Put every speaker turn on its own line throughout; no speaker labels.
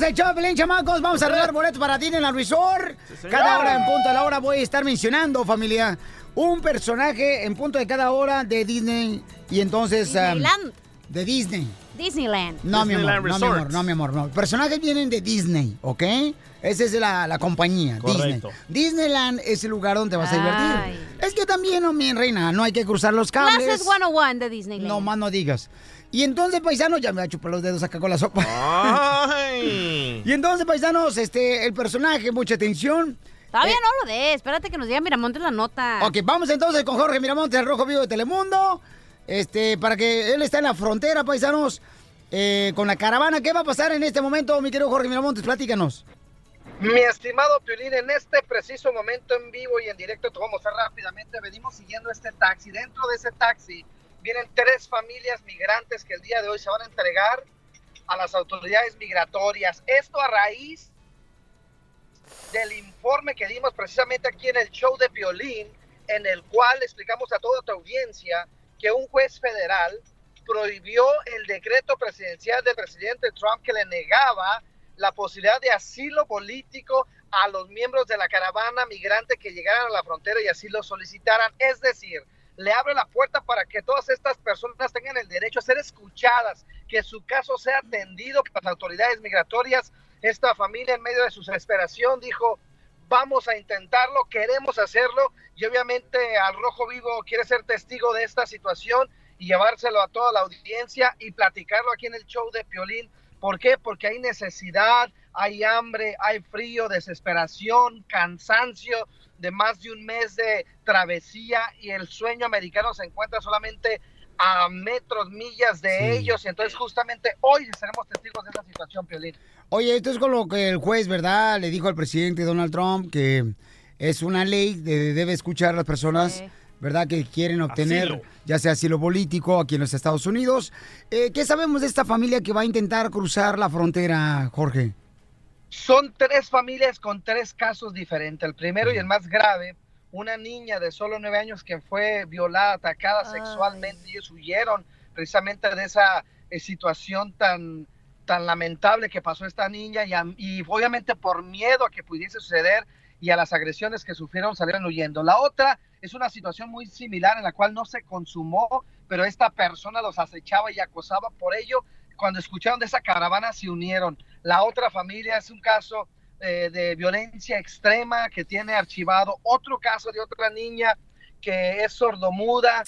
Somos el chamacos. Vamos a regalar boletos para Disneyland Resort.
señor.
cada hora en punto de la hora voy a estar mencionando, familia, un personaje en punto de cada hora de Disney. Y entonces... um,
Disneyland.
de Disney.
Disneyland.
No, mi amor,
Disneyland
no, mi
Resort.
amor, no, mi amor, no. Personajes vienen de Disney, ¿ok? Esa es la, la compañía,
Correcto.
Disney. Disneyland es el lugar donde te vas a divertir.
Ay.
Es que también, no, mi reina, no hay que cruzar los cables.
Clases 101 de Disneyland.
No más no digas. Y entonces, paisanos, ya me va a chupar los dedos acá con la sopa.
Ay.
Y entonces, paisanos, este, el personaje, mucha atención.
Todavía
Eh,
no lo des. Espérate que nos diga Miramontes la nota.
Ok, vamos entonces con Jorge Miramontes, el Rojo Vivo de Telemundo. Este, para que él está en la frontera, paisanos, eh, con la caravana. ¿Qué va a pasar en este momento, mi querido Jorge Miramontes? Platícanos.
Mi estimado Piolín, en este preciso momento en vivo y en directo te voy a mostrar rápidamente, venimos siguiendo este taxi. Dentro de ese taxi vienen tres familias migrantes que el día de hoy se van a entregar a las autoridades migratorias. Esto a raíz del informe que dimos precisamente aquí en el show de Piolín, en el cual explicamos a toda tu audiencia que un juez federal prohibió el decreto presidencial del presidente Trump que le negaba la posibilidad de asilo político a los miembros de la caravana migrante que llegaran a la frontera y así lo solicitaran. Es decir, le abre la puerta para que todas estas personas tengan el derecho a ser escuchadas, que su caso sea atendido por las autoridades migratorias. Esta familia en medio de su desesperación dijo, vamos a intentarlo, queremos hacerlo y obviamente al Rojo Vivo quiere ser testigo de esta situación y llevárselo a toda la audiencia y platicarlo aquí en el show de Piolín. ¿Por qué? Porque hay necesidad, hay hambre, hay frío, desesperación, cansancio de más de un mes de travesía y el sueño americano se encuentra solamente a metros, millas de
Sí.
ellos. Y entonces justamente hoy seremos testigos de esa situación, Piolín.
Oye, esto es con lo que el juez, ¿verdad? Le dijo al presidente Donald Trump que es una ley de debe escuchar a las personas,
Sí.
¿verdad? Que quieren obtener
Asilo.
ya sea asilo político aquí en los Estados Unidos. Eh, ¿Qué sabemos de esta familia que va a intentar cruzar la frontera, Jorge?
Son tres familias con tres casos diferentes. El primero y el más grave, una niña de solo nueve años que fue violada, atacada
Ay.
sexualmente. Ellos huyeron precisamente de esa eh, situación tan, tan lamentable que pasó esta niña y, a- y obviamente por miedo a que pudiese suceder y a las agresiones que sufrieron salieron huyendo. La otra es una situación muy similar en la cual no se consumó, pero esta persona los acechaba y acosaba. Por ello, cuando escucharon de esa caravana se unieron. La otra familia es un caso eh, de violencia extrema que tiene archivado otro caso de otra niña que es sordomuda,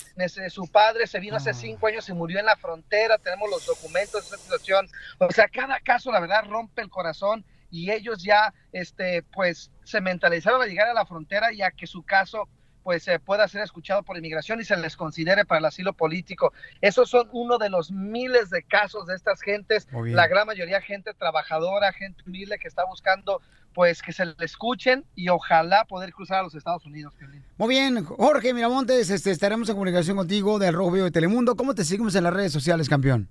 su padre se vino hace
Ah.
cinco años y murió en la frontera, tenemos los documentos de esa situación, o sea, cada caso la verdad rompe el corazón y ellos ya, este, pues, se mentalizaron a llegar a la frontera y a que su caso, pues, eh, pueda ser escuchado por inmigración y se les considere para el asilo político. Esos son uno de los miles de casos de estas gentes, la gran mayoría gente trabajadora, gente humilde que está buscando, pues, que se le escuchen y ojalá poder cruzar a los Estados Unidos.
Muy bien, Jorge Miramontes, este, estaremos en comunicación contigo del Rojo Vivo de Telemundo. ¿Cómo te seguimos en las redes sociales, campeón?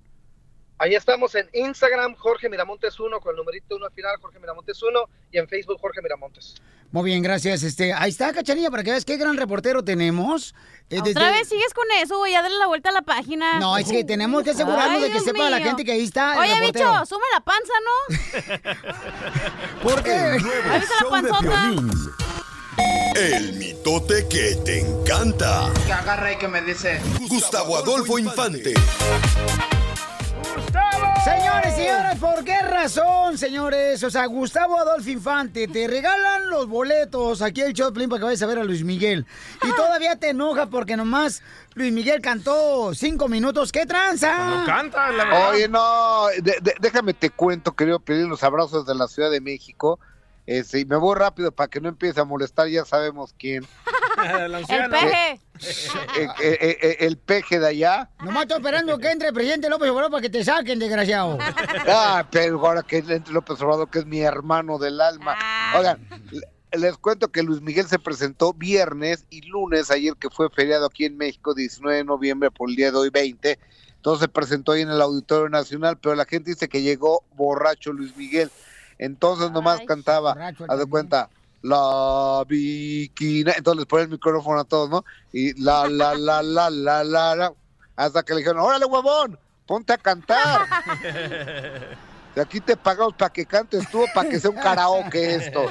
Ahí estamos en Instagram, Jorge Miramontes 1, con el numerito 1 al final, Jorge Miramontes 1, y en Facebook, Jorge Miramontes.
Muy bien, gracias. Este, ahí está, Cachanilla, para que veas qué gran reportero tenemos. Eh,
Otra
desde-
vez sigues con eso, güey. Ya dale la vuelta a la página.
No, es que tenemos que asegurarnos
Ay,
de que
Dios
sepa la gente que ahí está. el
Oye,
reportero.
bicho, sume la panza, ¿no?
¿Por qué?
Ahí está la panzota.
El mitote que te encanta.
Que agarra y que me dice.
Gustavo Adolfo Infante.
Señores, señoras, ¿por qué razón, señores? O sea, Gustavo Adolfo Infante, te regalan los boletos aquí el Choplin para que vayas a ver a Luis Miguel. Y todavía te enoja porque nomás Luis Miguel cantó cinco minutos. ¿Qué tranza?
No canta, la verdad.
Oye, no, de- de- déjame te cuento, querido pedir los abrazos de la Ciudad de México. Este, y me voy rápido para que no empiece a molestar, ya sabemos quién.
el
peje.
Eh, eh, eh, el peje de allá.
Nomás estoy esperando que entre el presidente López Obrador para que te saquen, desgraciado.
Ah, pero ahora que entre López Obrador, que es mi hermano del alma. Oigan, le- les cuento que Luis Miguel se presentó viernes y lunes, ayer que fue feriado aquí en México, 19 de noviembre por el día de hoy 20. Entonces se presentó ahí en el Auditorio Nacional, pero la gente dice que llegó borracho Luis Miguel. Entonces nomás cantaba,
Borracho
haz de cuenta, la bikina. Entonces les pone el micrófono a todos, ¿no? Y la, la, la, la, la, la, la. Hasta que le dijeron, órale, huevón, ponte a cantar. De aquí te pagamos para que cantes tú, para que sea un karaoke esto.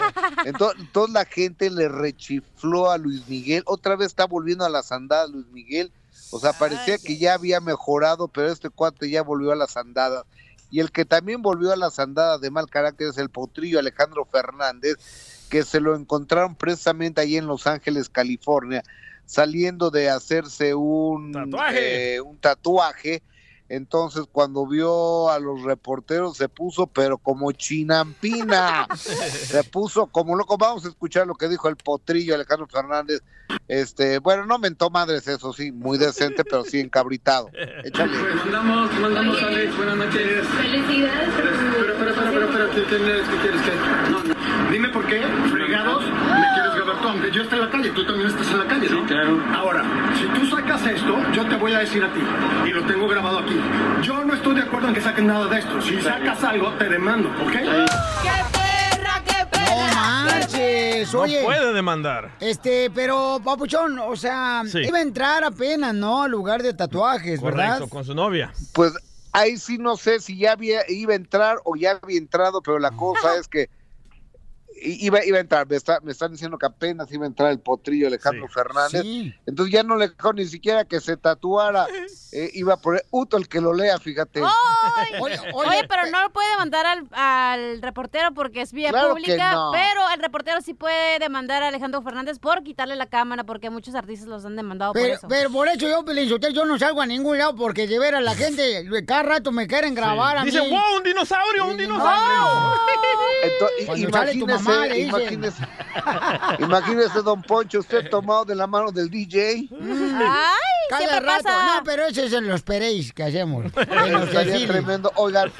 Entonces, toda la gente le rechifló a Luis Miguel. Otra vez está volviendo a las andadas Luis Miguel. O sea, parecía que ya había mejorado, pero este cuate ya volvió a las andadas. Y el que también volvió a las andadas de mal carácter es el potrillo Alejandro Fernández, que se lo encontraron precisamente ahí en Los Ángeles, California, saliendo de hacerse un
Tatuaje.
eh, un tatuaje. Entonces, cuando vio a los reporteros, se puso, pero como chinampina. se puso como loco. Vamos a escuchar lo que dijo el potrillo Alejandro Fernández. Este, bueno, no mentó madres, eso sí, muy decente, pero sí encabritado. Échale.
Mandamos, mandamos, Alex, buenas noches. Felicidades. Espera, espera, espera, espera, espera, ¿qué quieres? ¿Qué quieres? ¿Qué? No, no. Dime por qué, fregados, me quieres grabar tú, aunque yo esté en la calle, tú también estás en la calle, ¿no? claro. Ahora, si tú sacas esto, yo te voy a decir a ti, y lo tengo grabado aquí. Yo no estoy de acuerdo en que saquen nada de esto. Si sacas algo, te demando, ¿ok?
No marches,
No
oye.
puede demandar.
Este, pero, papuchón, o sea,
Sí.
iba a entrar apenas, ¿no? Al lugar de tatuajes, ¿verdad?
Correcto, con su novia.
Pues ahí sí no sé si ya había, iba a entrar o ya había entrado, pero la cosa es que iba, iba a entrar. Me, está- me están diciendo que apenas iba a entrar el potrillo Alejandro Fernández.
Sí.
Entonces ya no le dejó ni siquiera que se tatuara. Eh, iba a poner Uto el que lo lea, fíjate.
Oye,
Oye,
oye,
pero no lo puede demandar al, al reportero porque es vía
Claro
pública,
no.
pero el reportero sí puede demandar a Alejandro Fernández por quitarle la cámara porque muchos artistas los han demandado por
Pero,
eso.
pero por eso yo, yo no salgo a ningún lado porque de veras la gente cada rato me quieren grabar a mí.
Dicen, wow, un dinosaurio, un dinosaurio.
Entonces,
Cuando sale tu
imagínese,
dicen.
imagínese, imagínese, don Poncho, usted tomado de la mano del DJ.
¡Ay!
Cada rato.
pasa.
No, pero ese es en los pereis que hacemos. Desfiles.
tremendo. Oigan,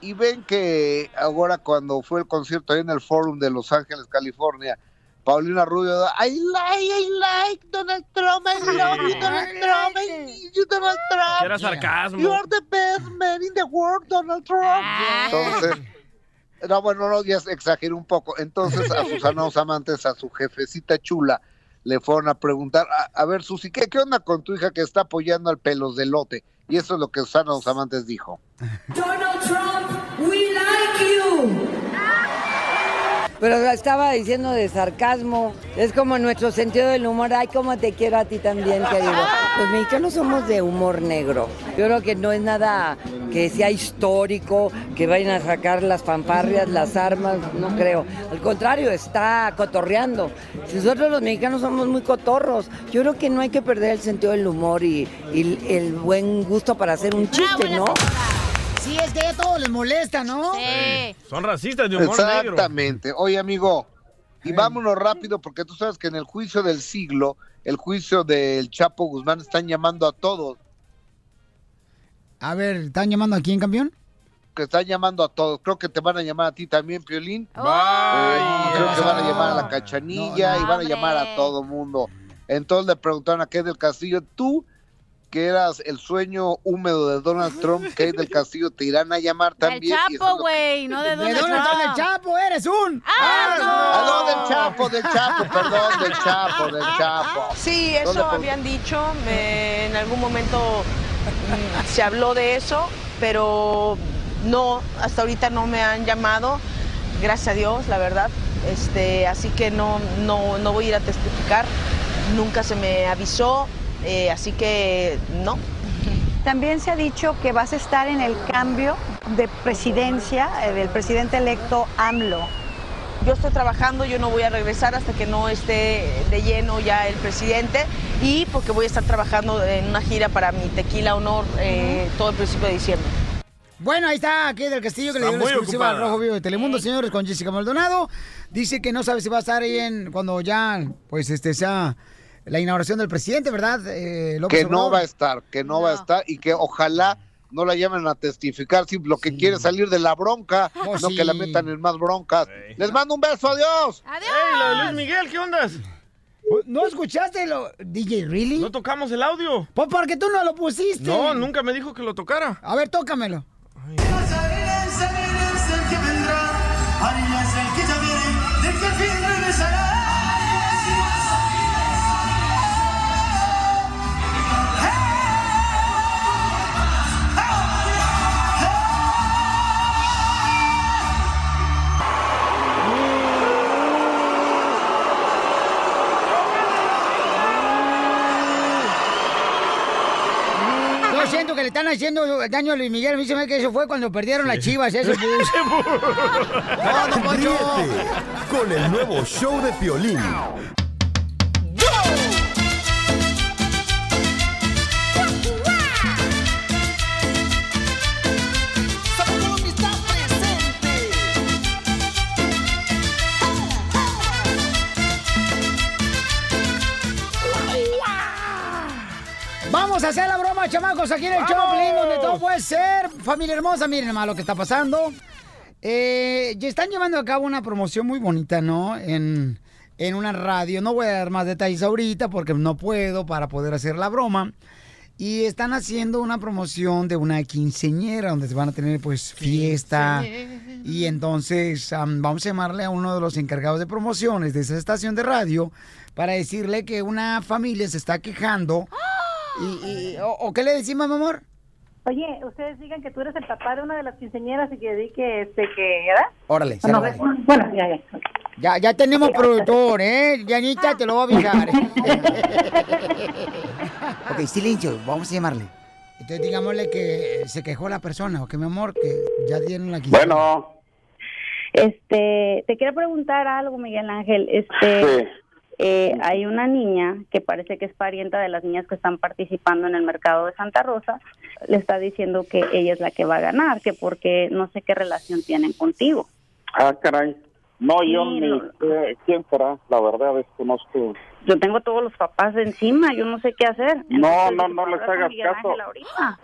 y ven que ahora cuando fue el concierto ahí en el Forum de Los Ángeles, California, Paulina Rubio, I like, I like Donald Trump, I love you, Donald Trump, I need you, Donald Trump.
era sarcasmo.
You are the best man in the world, Donald Trump. Entonces, no, bueno, no, ya exageré un poco. Entonces, a sus amados amantes, a su jefecita chula, le fueron a preguntar, a, a ver, Susi, ¿qué, ¿qué onda con tu hija que está apoyando al pelos de lote? Y eso es lo que Susana Dos Amantes dijo.
Donald Trump, we like you.
Pero lo estaba diciendo de sarcasmo. Es como nuestro sentido del humor. Ay, cómo te quiero a ti también, querido. Los mexicanos somos de humor negro. Yo creo que no es nada que sea histórico, que vayan a sacar las fanfarrias, las armas, no creo. Al contrario, está cotorreando. Nosotros los mexicanos somos muy cotorros. Yo creo que no hay que perder el sentido del humor y, y el buen gusto para hacer un chiste, ¿no?
Sí, es que a todos les molesta, ¿no?
Sí.
Son racistas de humor negro.
Exactamente. Oye, amigo, y vámonos rápido porque tú sabes que en el juicio del siglo, el juicio del Chapo Guzmán, están llamando a todos,
A ver, ¿están llamando aquí en campeón?
que están llamando a todos. Creo que te van a llamar a ti también, Piolín.
Oh.
Eh, creo que van a llamar a la cachanilla
no,
y van a llamar a todo mundo. Entonces le preguntaron a Kate del Castillo, tú que eras el sueño húmedo de Donald Trump, Kate del Castillo, te irán a llamar también. Es
Chapo,
que-
güey, no de
¿De
dónde
dónde está el Chapo? ¡Eres un!
Ah, no, del Chapo, del Chapo, perdón, del Chapo, del Chapo.
Sí,
No
eso habían dicho, me- en algún momento mm, se habló de eso, pero no, hasta ahorita no me han llamado, gracias a Dios, la verdad. Este, así que no, no, no voy a ir a testificar, nunca se me avisó, eh, así que no.
También se ha dicho que vas a estar en el cambio de presidencia eh, del presidente electo AMLO.
Yo estoy trabajando, yo no voy a regresar hasta que no esté de lleno ya el presidente y porque voy a estar trabajando en una gira para mi Tequila Honor eh, todo el principio de diciembre.
Bueno, ahí está aquí del Castillo que
Está
le dio la exclusiva al. Rojo Vivo de Telemundo, señores, con Jessica Maldonado. Dice que no sabe si va a estar ahí en cuando ya, pues, este, sea la inauguración del presidente, ¿verdad? Eh, López
que no va a estar, que no, va a estar y que ojalá no la llamen a testificar, si lo que quiere es salir de la bronca,
Pues
no que la
sí.
metan en más broncas. Les mando un beso, adiós.
¡Adiós!
¡Ey, lo de Luis Miguel, qué ondas!
¿No escuchaste lo DJ Really?
No tocamos el audio.
Pues porque tú no lo pusiste.
No, nunca me dijo que lo tocara.
A ver, tócamelo. Yo le están haciendo daño a Luis Miguel. A mí se me hace que eso fue cuando perdieron las chivas. Ese bus. No,
con el nuevo show de Piolín.
Vamos a hacer la broma, chamacos, aquí en el Choplin, donde todo puede ser. Familia hermosa, miren nomás lo que está pasando. Eh, están llevando a cabo una promoción muy bonita, ¿no? En, en una radio. No voy a dar más detalles ahorita porque no puedo para poder hacer la broma. Y están haciendo una promoción de una quinceñera donde se van a tener pues fiesta. Y entonces am, vamos a llamarle a uno de los encargados de promociones de esa estación de radio para decirle que una familia se está quejando. Y, y- o, o qué le decimos, mi amor?
Oye, ustedes digan que tú eres el papá de una de las quinceañeras y que di que, este, que, ¿verdad?
Órale,
No,
sale.
bueno, ya, ya.
Ya, ya tenemos productor, ¿eh? Yanita, te lo voy a avisar. ok, silencio, vamos a llamarle. Entonces digámosle que se quejó la persona, ok, mi amor, que ya dieron la quinceañera.
Bueno,
Este, te quiero preguntar algo, Miguel Ángel. Este,
sí.
Eh, hay una niña que parece que es parienta de las niñas que están participando en el mercado de Santa Rosa. Le está diciendo que ella es la que va a ganar, que porque no sé qué relación tienen contigo.
Ah, caray. No, yo ni sé quién será, la verdad desconozco.
Yo tengo todos los papás encima, yo no sé qué hacer.
No, no, no
"Voy a
les hagas caso.
Ángel ahorita".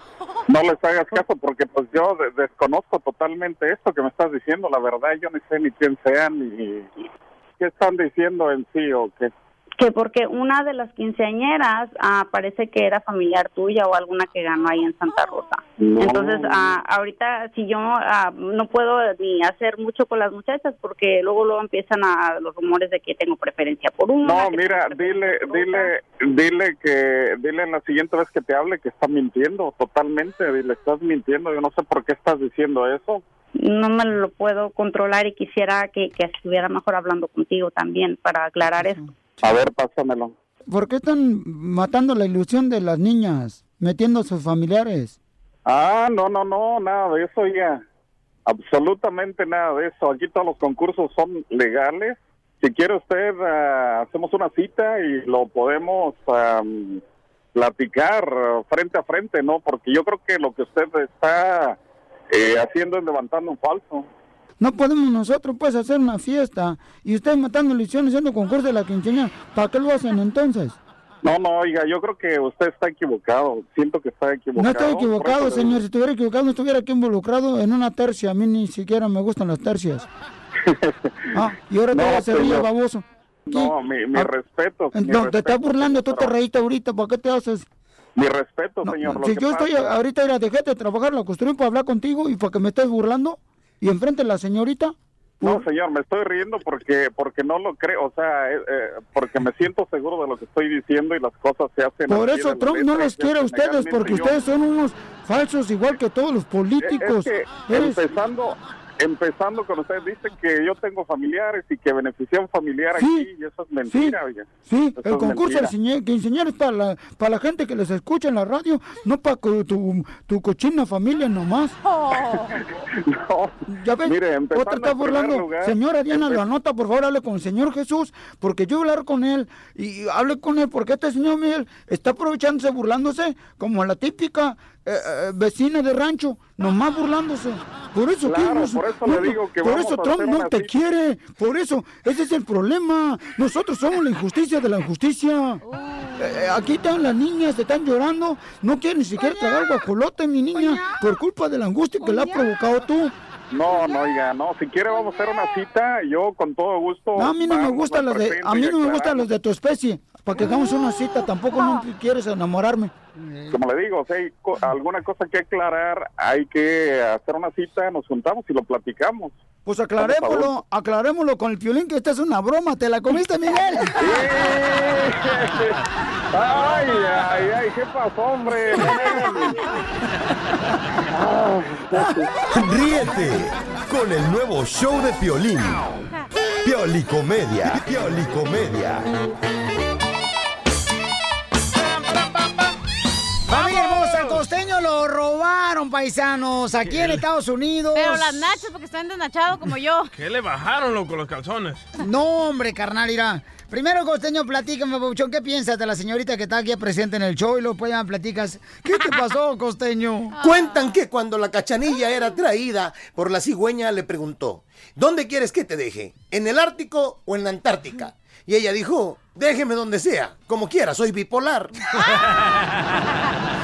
No les hagas caso porque pues yo de- desconozco totalmente esto que me estás diciendo, la verdad yo ni sé ni quién sean ni qué están diciendo en sí o qué.
Que porque una de las quinceañeras ah, parece que era familiar tuya o alguna que ganó ahí en Santa Rosa.
No.
Entonces, ah, ahorita si yo ah, no puedo ni hacer mucho con las muchachas porque luego luego empiezan a los rumores de que tengo preferencia por una.
No, mira, dile, dile, dile que, dile la siguiente vez que te hable que está mintiendo totalmente, dile, estás mintiendo, yo no sé por qué estás diciendo eso.
No me lo puedo controlar y quisiera que, que estuviera mejor hablando contigo también para aclarar esto.
A ver, pásamelo.
¿Por qué están matando la ilusión de las niñas, metiendo a sus familiares?
Ah, no, no, no, nada de eso ya. Absolutamente nada de eso. Aquí todos los concursos son legales. Si quiere usted, ah, hacemos una cita y lo podemos am, platicar frente a frente, ¿no? Porque yo creo que lo que usted está eh, haciendo levantando un falso.
No podemos nosotros pues hacer una fiesta y ustedes matando ilusiones haciendo concurso de la quinceañera. ¿Para qué lo hacen entonces?
No, no, oiga, yo creo que usted está equivocado. Siento que está equivocado.
No estoy
Por
equivocado,
le-
señor. Si estuviera equivocado, no estuviera aquí involucrado en una tercia. A mí ni siquiera me gustan las tercias. Ah, y ahora te
No,
vas a hacer baboso.
No, mi, mi
Ah,
respeto.
No, te estás burlando, tú te reíste ahorita. ¿Para qué te haces?
Mi respeto, señor.
Si yo estoy ahorita, mira, dejé de trabajar, la construí para hablar contigo y para que me estés burlando. Y enfrente de la señorita.
No, señor, me estoy riendo porque porque no lo creo, o sea, eh, eh, porque me siento seguro de lo que estoy diciendo y las cosas se hacen.
Por eso
la
Trump no los quiere a ustedes porque ustedes son unos falsos igual que todos los políticos.
Es que
Eres-
empezando empezando con ustedes dicen que yo tengo familiares y que beneficié a un familiar
Sí,
aquí y eso es mentira.
Sí,
Eso
el concurso de ciñe- quinceañeras es para la, para la gente que les escucha en la radio, no para tu, tu, cochina familia nomás.
No,
Ya ves,
mire, empezando
otra está burlando.
lugar,
Señora Diana, lo anota, por favor, hable con el Señor Jesús, porque yo voy a hablar con él y hable con él, porque este señor Miguel está aprovechándose, burlándose, como la típica eh, eh, vecina de rancho, nomás burlándose. Por eso,
Claro, por eso le digo que
por
vamos
eso
a
Trump
hacer
no te
cita.
quiere, por eso, ese es el problema. Nosotros somos la injusticia de la injusticia. Eh, eh, aquí están las niñas, están llorando, no quieren ni siquiera tragar guajolote, mi niña, por culpa de la angustia que le has provocado tú.
No, no, oiga, no. Si quiere vamos a hacer una cita. Yo con todo gusto.
No, a mí no me gustan los de, a mí no me gustan los de tu especie. Para que hagamos una cita, tampoco no quieres enamorarme.
Como le digo, si hay co- alguna cosa que aclarar, hay que hacer una cita, nos juntamos y lo platicamos.
Pues aclarémoslo, aclarémoslo con el piolín que esta es una broma. ¿Te la comiste, Miguel?
Ay, ay, ay, ¿qué pasó, hombre?
Ríete con el nuevo show de Piolín. Piolicomedia. Piolicomedia.
Costeño lo robaron, paisanos, aquí en Estados Unidos.
Pero las nachas, porque están desnachados como yo.
¿Qué le bajaron, loco, los calzones?
No, hombre, carnal, irá. Primero, costeño, platícame, Pabuchón, ¿qué piensas de la señorita que está aquí presente en el show? Y luego pues ya platicas, ¿qué te pasó, costeño?
Cuentan que cuando la cachanilla era traída por la cigüeña le preguntó, ¿dónde quieres que te deje? ¿En el Ártico o en la Antártica? Y ella dijo, déjeme donde sea, como quiera, soy bipolar.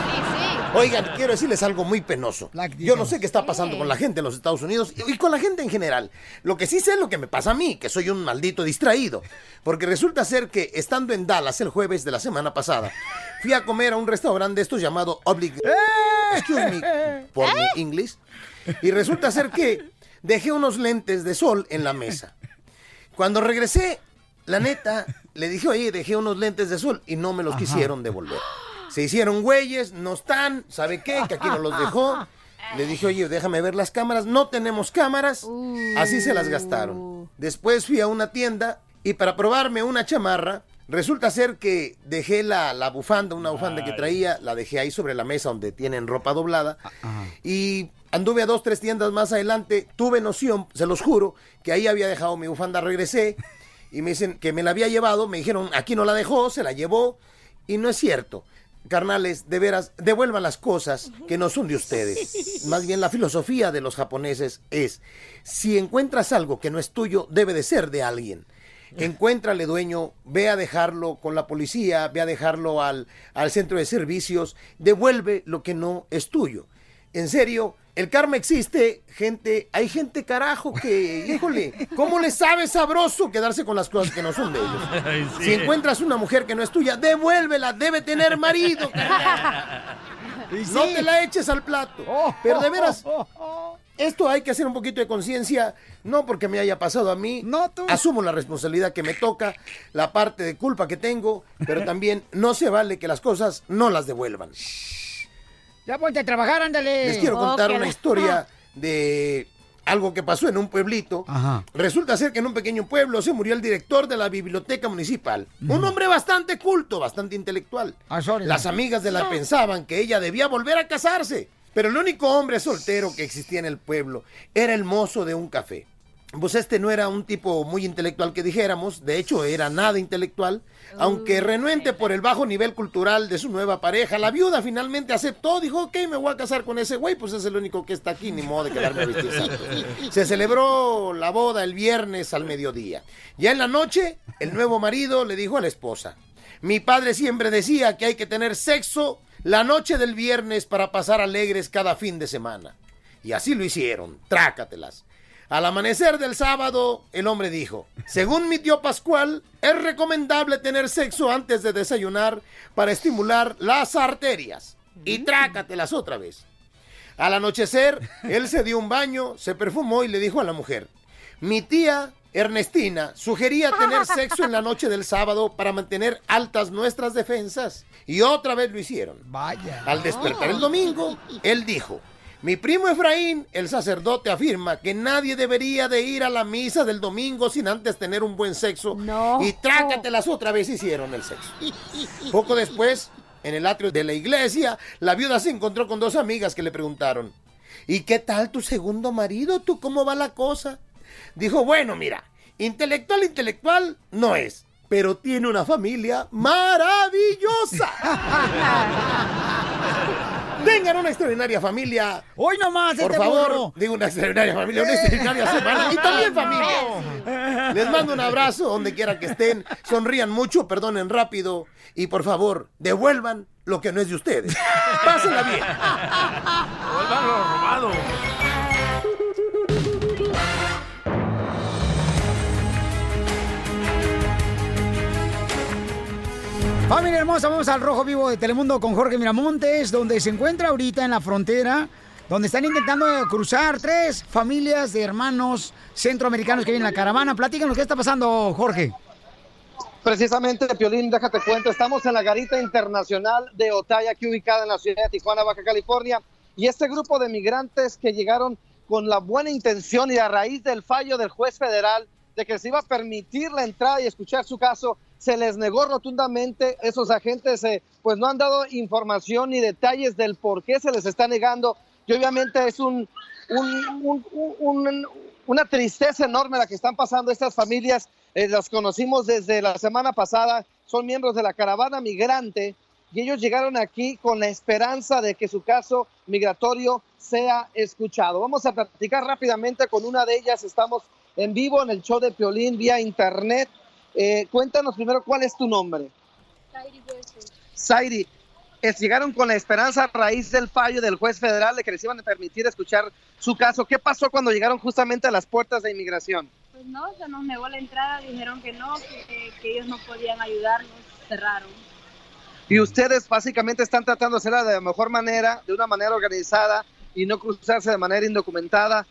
Oigan, quiero decirles algo muy penoso. Yo no sé qué está pasando con la gente en los Estados Unidos y con la gente en general. Lo que sí sé es lo que me pasa a mí, que soy un maldito distraído. Porque resulta ser que estando en Dallas el jueves de la semana pasada, fui a comer a un restaurante de estos llamado Oblig... Excuse me, por mi English. Y resulta ser que dejé unos lentes de sol en la mesa. Cuando regresé, la neta, le dije, oye, dejé unos lentes de sol y no me los
Ajá.
quisieron devolver. Se hicieron güeyes, no están, ¿sabe qué? Que aquí no los dejó. Le dije, oye, déjame ver las cámaras. No tenemos cámaras. Así se las gastaron. Después fui a una tienda y para probarme una chamarra, resulta ser que dejé la, la bufanda, una bufanda que traía, la dejé ahí sobre la mesa donde tienen ropa doblada. Y anduve a dos, tres tiendas más adelante. Tuve noción, se los juro, que ahí había dejado mi bufanda. Regresé y me dicen que me la había llevado. Me dijeron, aquí no la dejó, se la llevó. Y no es cierto. Carnales, de veras, devuelvan las cosas que no son de ustedes. Más bien la filosofía de los japoneses es, si encuentras algo que no es tuyo, debe de ser de alguien. Encuéntrale dueño, ve a dejarlo con la policía, ve a dejarlo al, al centro de servicios, devuelve lo que no es tuyo. En serio, el karma existe, gente, hay gente carajo que, híjole, ¿cómo le sabe sabroso quedarse con las cosas que no son de ellos?
Ay, sí.
Si encuentras una mujer que no es tuya, devuélvela, debe tener marido. No te la eches al plato. Pero de veras, esto hay que hacer un poquito de conciencia, no porque me haya pasado a mí. Asumo la responsabilidad que me toca, la parte de culpa que tengo, pero también no se vale que las cosas no las devuelvan.
Ya ponte a trabajar, ándale.
Les quiero contar una historia de algo que pasó en un pueblito.
Ajá.
Resulta ser que en un pequeño pueblo se murió el director de la biblioteca municipal. Un hombre bastante culto, bastante intelectual. Las amigas de la pensaban que ella debía volver a casarse. Pero el único hombre soltero que existía en el pueblo era el mozo de un café. Pues este no era un tipo muy intelectual que dijéramos, de hecho era nada intelectual, aunque renuente por el bajo nivel cultural de su nueva pareja, la viuda finalmente aceptó, dijo, ok, me voy a casar con ese güey, pues es el único que está aquí, ni modo de quedarme santo". Se celebró la boda el viernes al mediodía. Ya en la noche, el nuevo marido le dijo a la esposa, mi padre siempre decía que hay que tener sexo la noche del viernes para pasar alegres cada fin de semana. Y así lo hicieron, trácatelas. Al amanecer del sábado, el hombre dijo, según mi tío Pascual, es recomendable tener sexo antes de desayunar para estimular las arterias. Y trácatelas otra vez. Al anochecer, él se dio un baño, se perfumó y le dijo a la mujer, mi tía Ernestina sugería tener sexo en la noche del sábado para mantener altas nuestras defensas. Y otra vez lo hicieron.
Vaya.
Al despertar el domingo, él dijo, mi primo Efraín, el sacerdote, afirma que nadie debería de ir a la misa del domingo sin antes tener un buen sexo. Y trácatelas otra vez hicieron el sexo. Poco después, en el atrio de la iglesia, la viuda se encontró con dos amigas que le preguntaron, ¿y qué tal tu segundo marido? ¿Tú cómo va la cosa? Dijo, bueno, mira, intelectual, intelectual no es, pero tiene una familia maravillosa. Tengan una extraordinaria familia.
Hoy nomás,
Por
este
favor,
burro.
digo una extraordinaria familia, una extraordinaria semana. Y también familia. Les mando un abrazo donde quiera que estén. Sonrían mucho, perdonen rápido. Y por favor, devuelvan lo que no es de ustedes. Pásenla bien.
Vuelvan lo robado.
Familia hermosa, vamos al Rojo Vivo de Telemundo con Jorge Miramontes, donde se encuentra ahorita en la frontera, donde están intentando cruzar tres familias de hermanos centroamericanos que vienen en la caravana. Platícanos, ¿qué está pasando, Jorge?
Precisamente, Piolín, déjate cuento, estamos en la garita internacional de Otay, aquí ubicada en la ciudad de Tijuana, Baja California, y este grupo de migrantes que llegaron con la buena intención y a raíz del fallo del juez federal de que se iba a permitir la entrada y escuchar su caso, se les negó rotundamente. Esos agentes eh, pues no han dado información ni detalles del por qué se les está negando. Y obviamente es un, un- un- un- una tristeza enorme la que están pasando estas familias. Eh, las conocimos desde la semana pasada, son miembros de la caravana migrante y ellos llegaron aquí con la esperanza de que su caso migratorio sea escuchado. Vamos a platicar rápidamente con una de ellas. Estamos en vivo en el show de Piolín vía internet. Eh, cuéntanos primero cuál es tu nombre. Zairi, es, llegaron con la esperanza a raíz del fallo del juez federal de que les iban a permitir escuchar su caso. ¿Qué pasó cuando llegaron justamente a las puertas de inmigración?
Pues no, se nos negó la entrada, dijeron que no, que, que ellos no podían ayudarnos, cerraron.
Y ustedes básicamente están tratando de hacerla de la mejor manera, de una manera organizada y no cruzarse de manera indocumentada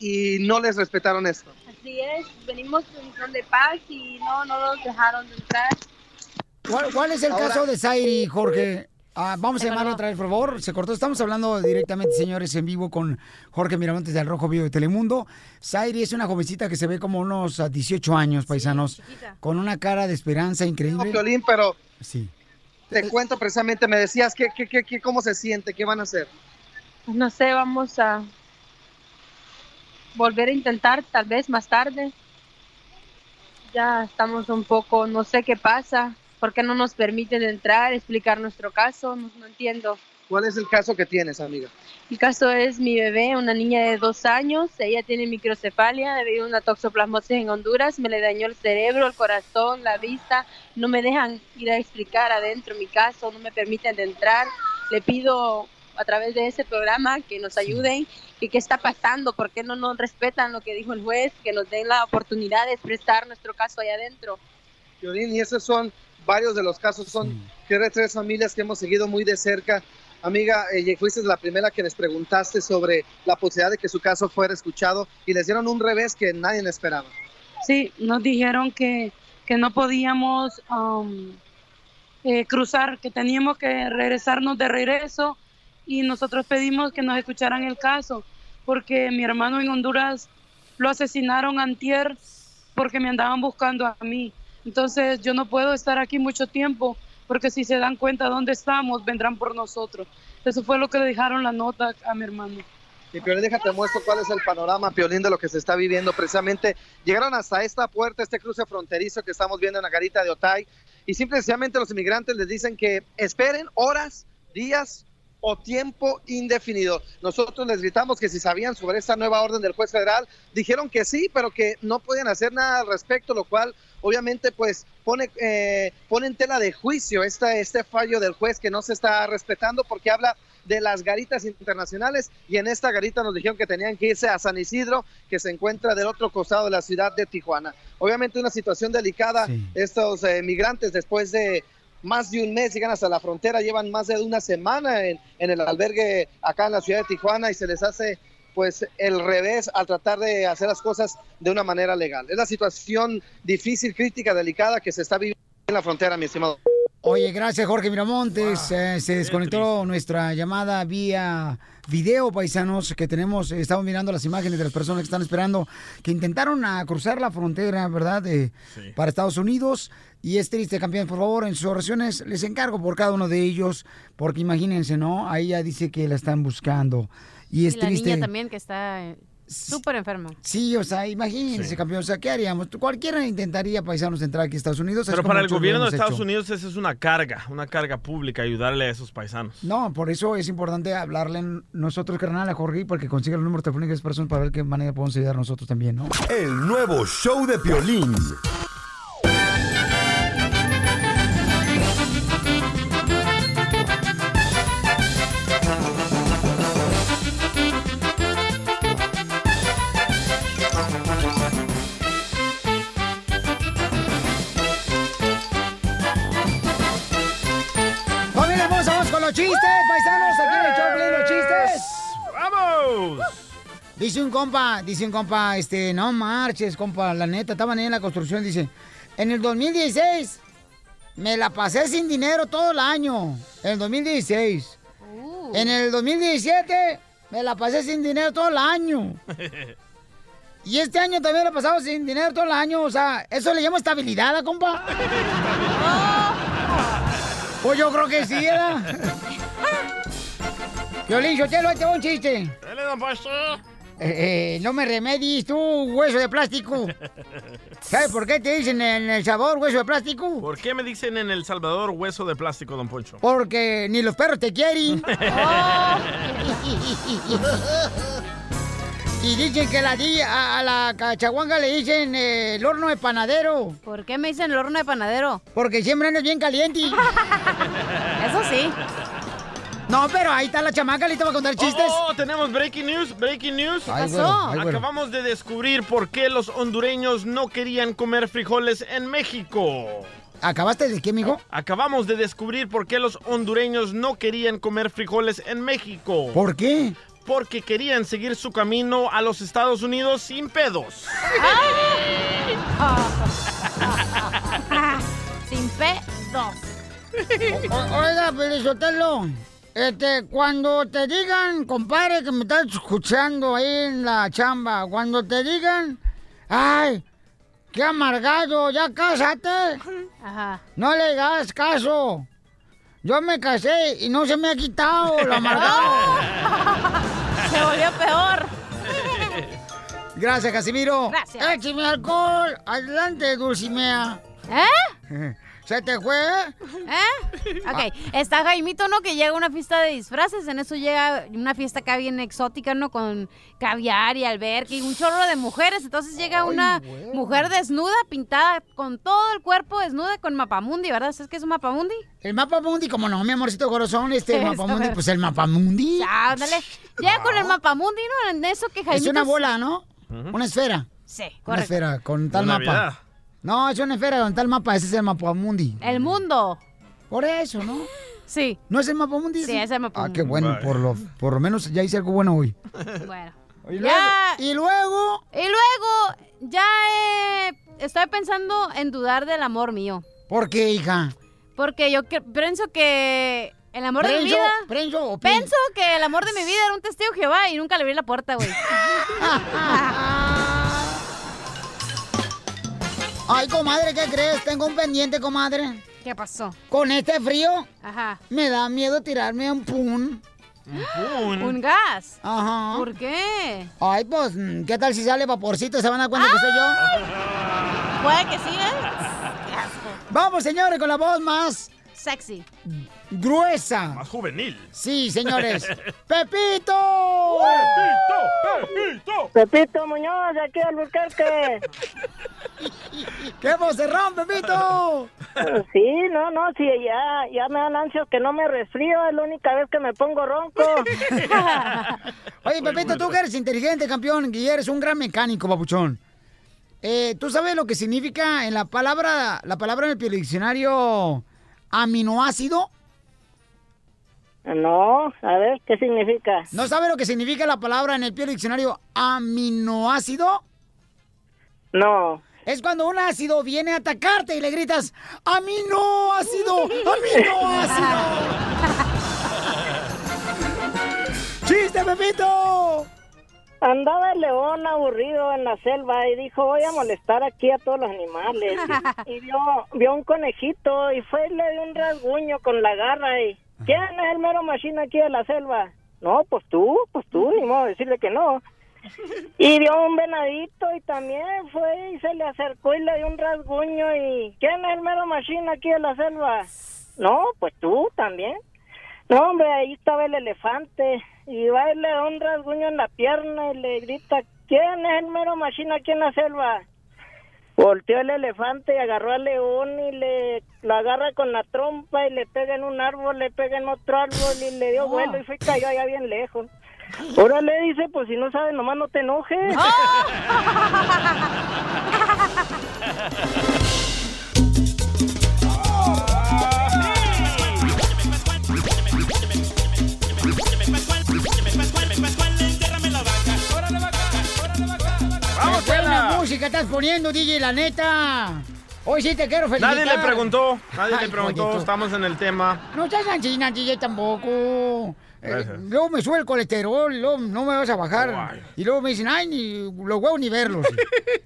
y no les respetaron esto.
Así es, venimos en son de paz y no, no nos dejaron de entrar.
¿Cuál, cuál es el
Ahora-
caso de Zairi, Jorge? Ah, vamos a llamarlo otra vez, por favor. Se cortó. Estamos hablando directamente, señores, en vivo con Jorge Miramontes del Rojo Vivo de Telemundo. Zairi es una jovencita que se ve como unos ah, 18 años, paisanos, con una cara de esperanza
No,
increíble.
Piolín, pero
Sí.
te cuento precisamente, me decías que, que, que- que cómo se siente, qué van a hacer.
Pues no sé, vamos a volver a intentar tal vez más tarde. Ya estamos un poco, no sé qué pasa, por qué no nos permiten entrar, explicar nuestro caso, no, no entiendo.
¿Cuál es el caso que tienes, amiga?
El caso es mi bebé, una niña de dos años, ella tiene microcefalia debido a una toxoplasmosis en Honduras, me le dañó el cerebro, el corazón, la vista, no me dejan ir a explicar adentro mi caso, no me permiten entrar, le pido a través de ese programa que nos ayuden y qué está pasando, por qué no nos respetan lo que dijo el juez, que nos den la oportunidad de expresar nuestro caso allá adentro.
Piolín, y esos son varios de los casos, son tres, tres familias que hemos seguido muy de cerca. Amiga, eh, fuiste la primera que les preguntaste sobre la posibilidad de que su caso fuera escuchado y les dieron un revés que nadie esperaba.
Sí, nos dijeron que, que no podíamos um, eh, cruzar, que teníamos que regresarnos de regreso y nosotros pedimos que nos escucharan el caso porque mi hermano en Honduras lo asesinaron antier porque me andaban buscando a mí. Entonces yo no puedo estar aquí mucho tiempo porque si se dan cuenta dónde estamos, vendrán por nosotros. Eso fue lo que le dejaron la nota a mi hermano.
Y Piolín, déjate muestro cuál es el panorama, Piolín, de lo que se está viviendo precisamente. Llegaron hasta esta puerta, este cruce fronterizo que estamos viendo en la garita de Otay, y simplemente los inmigrantes les dicen que esperen horas, días o tiempo indefinido. Nosotros les gritamos que si sabían sobre esta nueva orden del juez federal, dijeron que sí, pero que no podían hacer nada al respecto, lo cual obviamente pues pone, eh, pone en tela de juicio esta, este fallo del juez que no se está respetando porque habla de las garitas internacionales y en esta garita nos dijeron que tenían que irse a San Isidro, que se encuentra del otro costado de la ciudad de Tijuana. Obviamente una situación delicada, estos eh, migrantes después de más de un mes llegan hasta la frontera, llevan más de una semana en, en el albergue acá en la ciudad de Tijuana y se les hace pues el revés al tratar de hacer las cosas de una manera legal. Es la situación difícil, crítica, delicada que se está viviendo en la frontera, mi estimado.
Oye, gracias Jorge Miramontes. Eh, se desconectó nuestra llamada vía video, paisanos, que tenemos. eh, estamos mirando las imágenes de las personas que están esperando, que intentaron a cruzar la frontera, ¿verdad? De-
Sí.
Para Estados Unidos. Y es triste, campeón, por favor, en sus oraciones les encargo por cada uno de ellos, porque imagínense, ¿no? Ahí ya dice que la están buscando. Y es
y la
triste.
niña también que está... eh, Súper enfermo.
Sí, o sea, imagínense, campeón. O sea, ¿qué haríamos? Cualquiera intentaría, paisanos, entrar aquí a Estados Unidos.
Pero para el gobierno de Estados
hecho.
Unidos esa es una carga, una carga pública, ayudarle a esos paisanos.
No, por eso es importante hablarle nosotros, carnal, a Jorge, porque consiga el número telefónico de esas personas para ver qué manera podemos ayudar nosotros también, ¿no?
El nuevo show de Piolín.
Compa, dice un compa, este, no marches, compa, la neta, estaban ahí en la construcción, dice, en el 2016 me la pasé sin dinero todo el año, en el 2016. En el 2017 me la pasé sin dinero todo el año. Y este año también la he pasado sin dinero todo el año, o sea, ¿eso le llama estabilidad, ¿a, compa? Pues yo creo que sí, era. Violín, yo te lo un chiste.
Dale, don Poncho.
Eh, eh, no me remedies tú, hueso de plástico. ¿Sabes por qué te dicen en el sabor hueso de plástico?
¿Por qué me dicen en El Salvador hueso de plástico, don Poncho?
Porque ni los perros te quieren. y dicen que la di- a, a la cachaguanga le dicen eh, el horno de panadero.
¿Por qué me dicen el horno de panadero?
Porque siempre andas bien caliente.
Eso sí.
No, pero ahí está la chamaca, lista para contar chistes.
Oh, oh, tenemos breaking news, breaking news.
Pasó? ay.
Acabamos de descubrir por qué los hondureños no querían comer frijoles en México.
¿Acabaste de qué, mijo?
Acabamos de descubrir por qué los hondureños no querían comer frijoles en México.
¿Por qué?
Porque querían seguir su camino a los Estados Unidos sin pedos.
Sin pedos.
O- oiga, Pelizotelo, este, cuando te digan, compadre, que me estás escuchando ahí en la chamba, cuando te digan, ay, qué amargado, ya cásate,
Ajá.
no le hagas caso. Yo me casé y no se me ha quitado lo amargado.
Se volvió peor.
Gracias, Casimiro.
Gracias.
Écheme alcohol. Adelante, Dulcimea.
¿Eh?
¿Se te fue?
¿Eh? Ok, está Jaimito, ¿no? Que llega a una fiesta de disfraces. En eso llega una fiesta acá bien exótica, ¿no? Con caviar y alberca y un chorro de mujeres. Entonces llega una mujer desnuda, pintada con todo el cuerpo desnuda con mapamundi, ¿verdad? ¿Sabes qué es un mapamundi?
El mapamundi, como no, mi amorcito corazón, este mapamundi, pues el mapamundi.
Ya, ándale. Llega con el mapamundi, ¿no? En eso que Jaimito...
Es una bola, ¿no? Una esfera.
Sí,
Una esfera con tal
De
mapa.
Navidad.
No, es una esfera con tal mapa, ese es el mapamundi.
El mundo.
Por eso, ¿no?
Sí.
¿No es el mapamundi?
Sí, es el mapamundi.
Ah, qué bueno, por lo, por lo menos ya hice algo bueno hoy.
Bueno.
Y
Ya.
luego, y luego,
Y luego, ya eh, estoy pensando en dudar del amor mío.
¿por qué, hija?
Porque yo que- pienso que el amor de mi vida...
¿Prenso
Pienso que el amor de mi vida era un testigo de Jehová y nunca le abrí la puerta, güey.
Ay, comadre, ¿qué crees? Tengo un pendiente, comadre.
¿Qué pasó?
Con este frío,
Ajá.
me da miedo tirarme un pun.
¿Un gas?
Ajá.
¿Por qué?
Ay, pues, ¿qué tal si sale vaporcito? ¿Se van a dar cuenta que soy yo?
Puede que sí, ¿eh? Qué asco.
Vamos, señores, con la voz más
Sexy.
gruesa.
Más juvenil.
Sí, señores. ¡Pepito!
¡Pepito! ¡Pepito!
Pepito Muñoz, de aquí al Burquerque.
¡Qué vocerrón, Pepito!
Sí, no, no, sí, ya, ya me dan ansias que no me resfrío, es la única vez que me pongo ronco.
Oye, Pepito, tú que eres inteligente, campeón, y eres un gran mecánico, papuchón. Eh, ¿Tú sabes lo que significa en la palabra, la palabra en el diccionario aminoácido?
No, a ver, ¿qué significa?
¿No sabes lo que significa la palabra en el diccionario aminoácido?
No.
Es cuando un ácido viene a atacarte y le gritas, aminoácido, aminoácido. ¡Chiste, Pepito!
Andaba el león aburrido en la selva y dijo, voy a molestar aquí a todos los animales. Y vio, vio un conejito y fue y le dio un rasguño con la garra y, ¿quién es el mero machino aquí de la selva? No, pues tú, pues tú, ni modo de decirle que no. Y vio un venadito y también fue y se le acercó y le dio un rasguño y ¿quién es el mero machine aquí en la selva? No, pues tú también. No, hombre, ahí estaba el elefante y va y le da un rasguño en la pierna y le grita ¿quién es el mero machine aquí en la selva? Volteó el elefante y agarró al león y le lo agarra con la trompa y le pega en un árbol, le pega en otro árbol y le dio vuelo y fue y cayó allá bien lejos. Ahora le dice, pues si no sabes, nomás no te enojes.
música estás poniendo, DJ, la neta! Hoy sí te quiero felicitar.
Nadie le preguntó, nadie
Ay,
le preguntó, estamos en el tema.
No estás anchina, DJ, tampoco. Eh, luego me sube el colesterol, luego no me vas a bajar. Y luego me dicen, ay, ni los huevos ni verlos.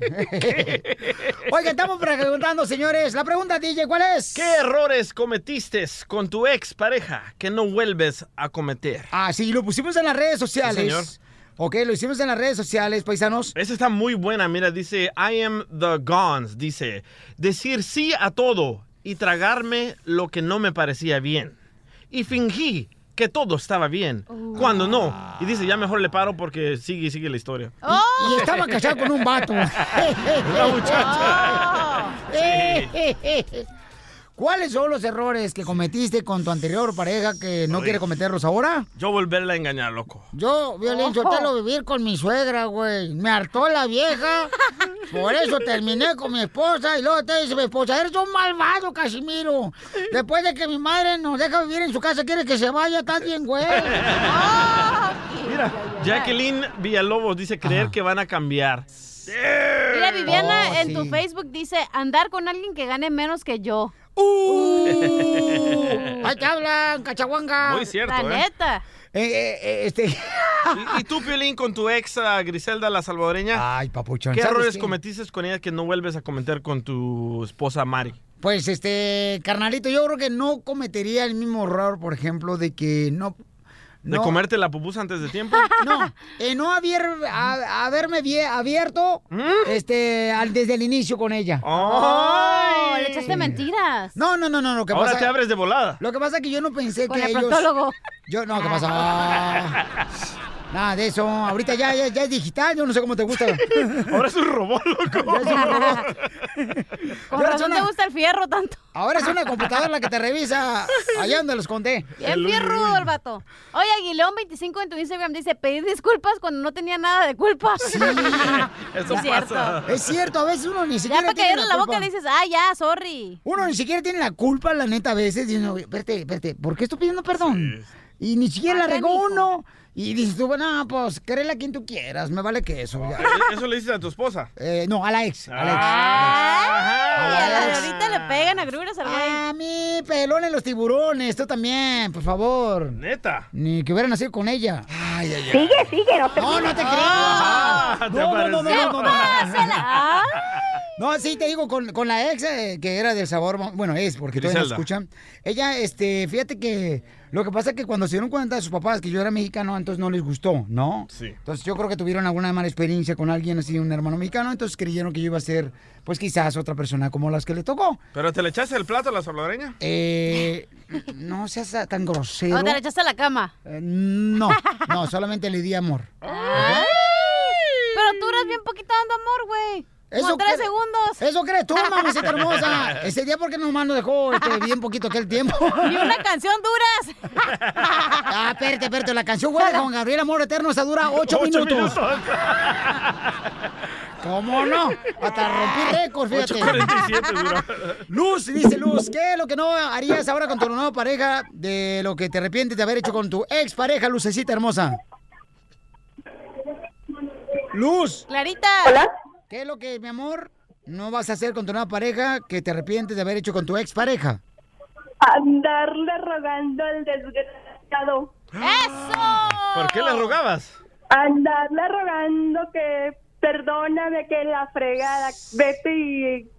Oiga, estamos preguntando, señores. La pregunta, DJ, ¿cuál es?
¿Qué errores cometiste con tu ex pareja que no vuelves a cometer?
Ah, sí, lo pusimos en las redes sociales.
Sí, señor.
Ok, lo hicimos en las redes sociales, paisanos.
Esa está muy buena, mira, dice I am the Gons, dice, decir sí a todo y tragarme lo que no me parecía bien. Y fingí que todo estaba bien, cuando no. Y dice, ya mejor le paro porque sigue y sigue la historia.
Y estaba casado con un vato.
Una muchacha.
¿Cuáles son los errores que cometiste con tu anterior pareja que no quiere cometerlos ahora?
Yo volverla a engañar, loco.
Yo, Violín, yo te lo vivir con mi suegra, güey. Me hartó la vieja. Por eso terminé con mi esposa. Y luego te dice mi esposa, eres un malvado, Casimiro. Después de que mi madre nos deja vivir en su casa, quiere que se vaya, estás bien, güey.
Mira, Jacqueline Villalobos dice creer que van a cambiar.
Mira, Viviana,
Oh,
en
sí.
tu Facebook dice andar con alguien que gane menos que yo.
¡Ay, te hablan, cachahuanga!
Muy cierto,
La
¿eh?
neta.
Eh, eh, eh, este...
¿Y, y tú, Piolín, con tu ex Griselda, la salvadoreña?
Ay, papuchón.
¿Qué
¿sabes
errores
qué?
cometiste con ella que no vuelves a cometer con tu esposa Mari?
Pues, este, carnalito, yo creo que no cometería el mismo error, por ejemplo, de que no...
¿De
no-
comerte la pupusa antes de tiempo?
No, eh, no haber, a- haberme vie- abierto este, al- desde el inicio con ella.
Oh, le echaste mentiras.
No, no, no, no, lo que
Ahora
pasa...
te abres de volada.
Lo que pasa es que yo no pensé
Con
que
el
ellos...
proctólogo.
Yo, no, ¿qué pasa? Nada de eso. Ahorita ya, ya, ya es digital, yo no sé cómo te gusta.
Ahora es un robot, loco.
Ya es un robot.
Con
Ya
razón te gusta el fierro tanto.
Ahora es una computadora la que te revisa allá donde los conté.
Bien fierrudo el vato. Oye, Aguilón25 en tu Instagram dice pedir disculpas cuando no tenía nada de culpa. Sí.
Eso
es cierto.
pasa.
Es cierto, a veces uno ni
Ya
siquiera
para
tiene
la boca
culpa.
le dices, ah, ya, sorry.
Uno ni siquiera tiene la culpa, la neta, a veces. Diciendo, espérate, espérate, ¿por qué estoy pidiendo perdón? Y ni siquiera la
Acá,
regó
mijo.
uno. Y dices tú, bueno, pues, créele a quien tú quieras, me vale que eso. ya.
Eh, Eso le dices a tu esposa.
Eh, no, a la ex, a la ex.
Ah,
Ay, a la
ex.
ahorita le pegan agruras al güey.
A mí, pelón en los tiburones, tú también, por favor.
Neta.
Ni que hubiera nacido con ella. Ay, ay, ay.
Sigue, sigue, no te
No, no te creas.
Ah, te
No, no, no, no,
apareció.
no, no, no. No, sí, te digo, con, con la ex, eh, que era del sabor, bueno, es, porque todavía no escuchan. Ella, este, fíjate que lo que pasa es que cuando se dieron cuenta de sus papás que yo era mexicano, entonces no les gustó, ¿no?
Sí.
Entonces yo creo que tuvieron alguna mala experiencia con alguien así, un hermano mexicano, entonces creyeron que yo iba a ser, pues quizás otra persona como las que le tocó.
¿Pero te le echaste el plato a la salvadoreña?
Eh, no seas tan grosero.
O te la echaste a la cama.
Eh, no, no, solamente le di amor.
Ay. Pero tú eres bien poquito dando amor, güey.
Eso
tres segundos.
Eso crees tú, mamacita hermosa. Ese día porque nomás nos dejó este, bien poquito aquel tiempo.
Ni una canción duras.
Ah, espérate, espérate. La canción, güey, de Juan Gabriel Amor Eterno, esa dura ocho,
Ocho
minutos. ¿Cómo no? Hasta rompí récord, fíjate.
8.47 duró.
Luz, dice Luz, ¿qué es lo que no harías ahora con tu nueva pareja de lo que te arrepientes de haber hecho con tu ex pareja, Lucecita hermosa? Luz.
Clarita.
Hola.
¿Qué es lo que, mi amor, no vas a hacer con tu nueva pareja que te arrepientes de haber hecho con tu ex pareja?
Andarle rogando al desgraciado.
¡Eso!
¿Por qué le rogabas?
Andarle rogando que perdóname que la fregada. Vete y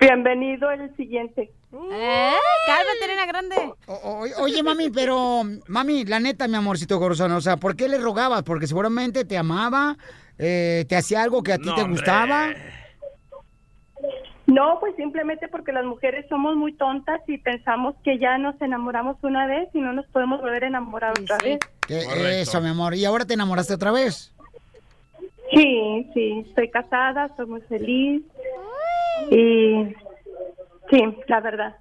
Bienvenido el siguiente.
¿Eh? Cálmate, nena grande.
O- oye, mami, pero, mami, la neta, mi amorcito corazón, o sea, ¿por qué le rogabas? Porque seguramente te amaba, eh, te hacía algo que a ti
No,
te gustaba.
No, pues simplemente porque las mujeres somos muy tontas y pensamos que ya nos enamoramos una vez y no nos podemos volver a enamorar otra vez.
Que- Eso, mi amor. ¿Y ahora te enamoraste otra vez?
Sí, sí, estoy casada, soy muy feliz y sí, la verdad.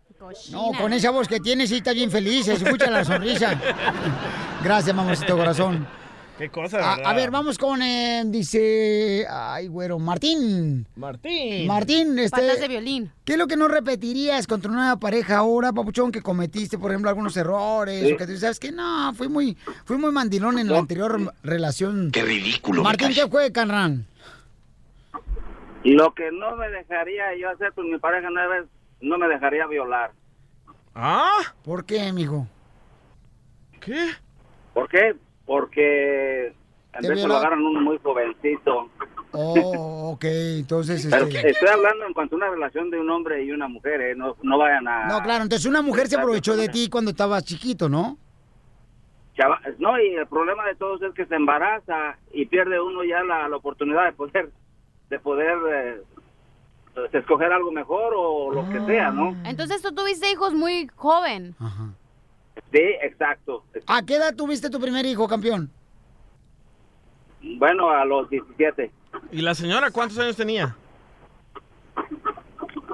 No, con esa voz que tienes, sí, está bien feliz, escucha la sonrisa. Gracias, mamacito corazón.
Qué cosa,
A,
¿verdad?
a ver, vamos con, eh, dice, ay, güero, Martín.
Martín.
Martín, este...
Patas de violín.
¿Qué es lo que no repetirías con tu nueva pareja ahora, papuchón, que cometiste, por ejemplo, algunos errores?
Sí.
O que tú sabes que no, fui muy, fui muy mandilón en la anterior relación.
Qué ridículo,
Martín. ¿qué fue, Canran?
Lo que no me dejaría yo hacer con mi pareja nueva es no me dejaría violar.
¿Ah?
¿Por qué, mijo?
¿Qué?
¿Por qué? Porque a
¿Te
veces
violó?
lo agarran uno muy jovencito.
Oh, ok, entonces...
Pero
Este...
estoy hablando en cuanto a una relación de un hombre y una mujer, ¿eh? no, no vayan a...
No, claro, entonces una mujer se aprovechó de ti cuando estabas chiquito, ¿no?
Chava- No, y el problema de todos es que se embaraza y pierde uno ya la, la oportunidad de poder, de poder eh, escoger algo mejor o lo que sea, ¿no?
Entonces tú tuviste hijos muy joven.
Sí, exacto.
¿A qué edad tuviste tu primer hijo, campeón?
Bueno, a los 17.
¿Y la señora cuántos años tenía?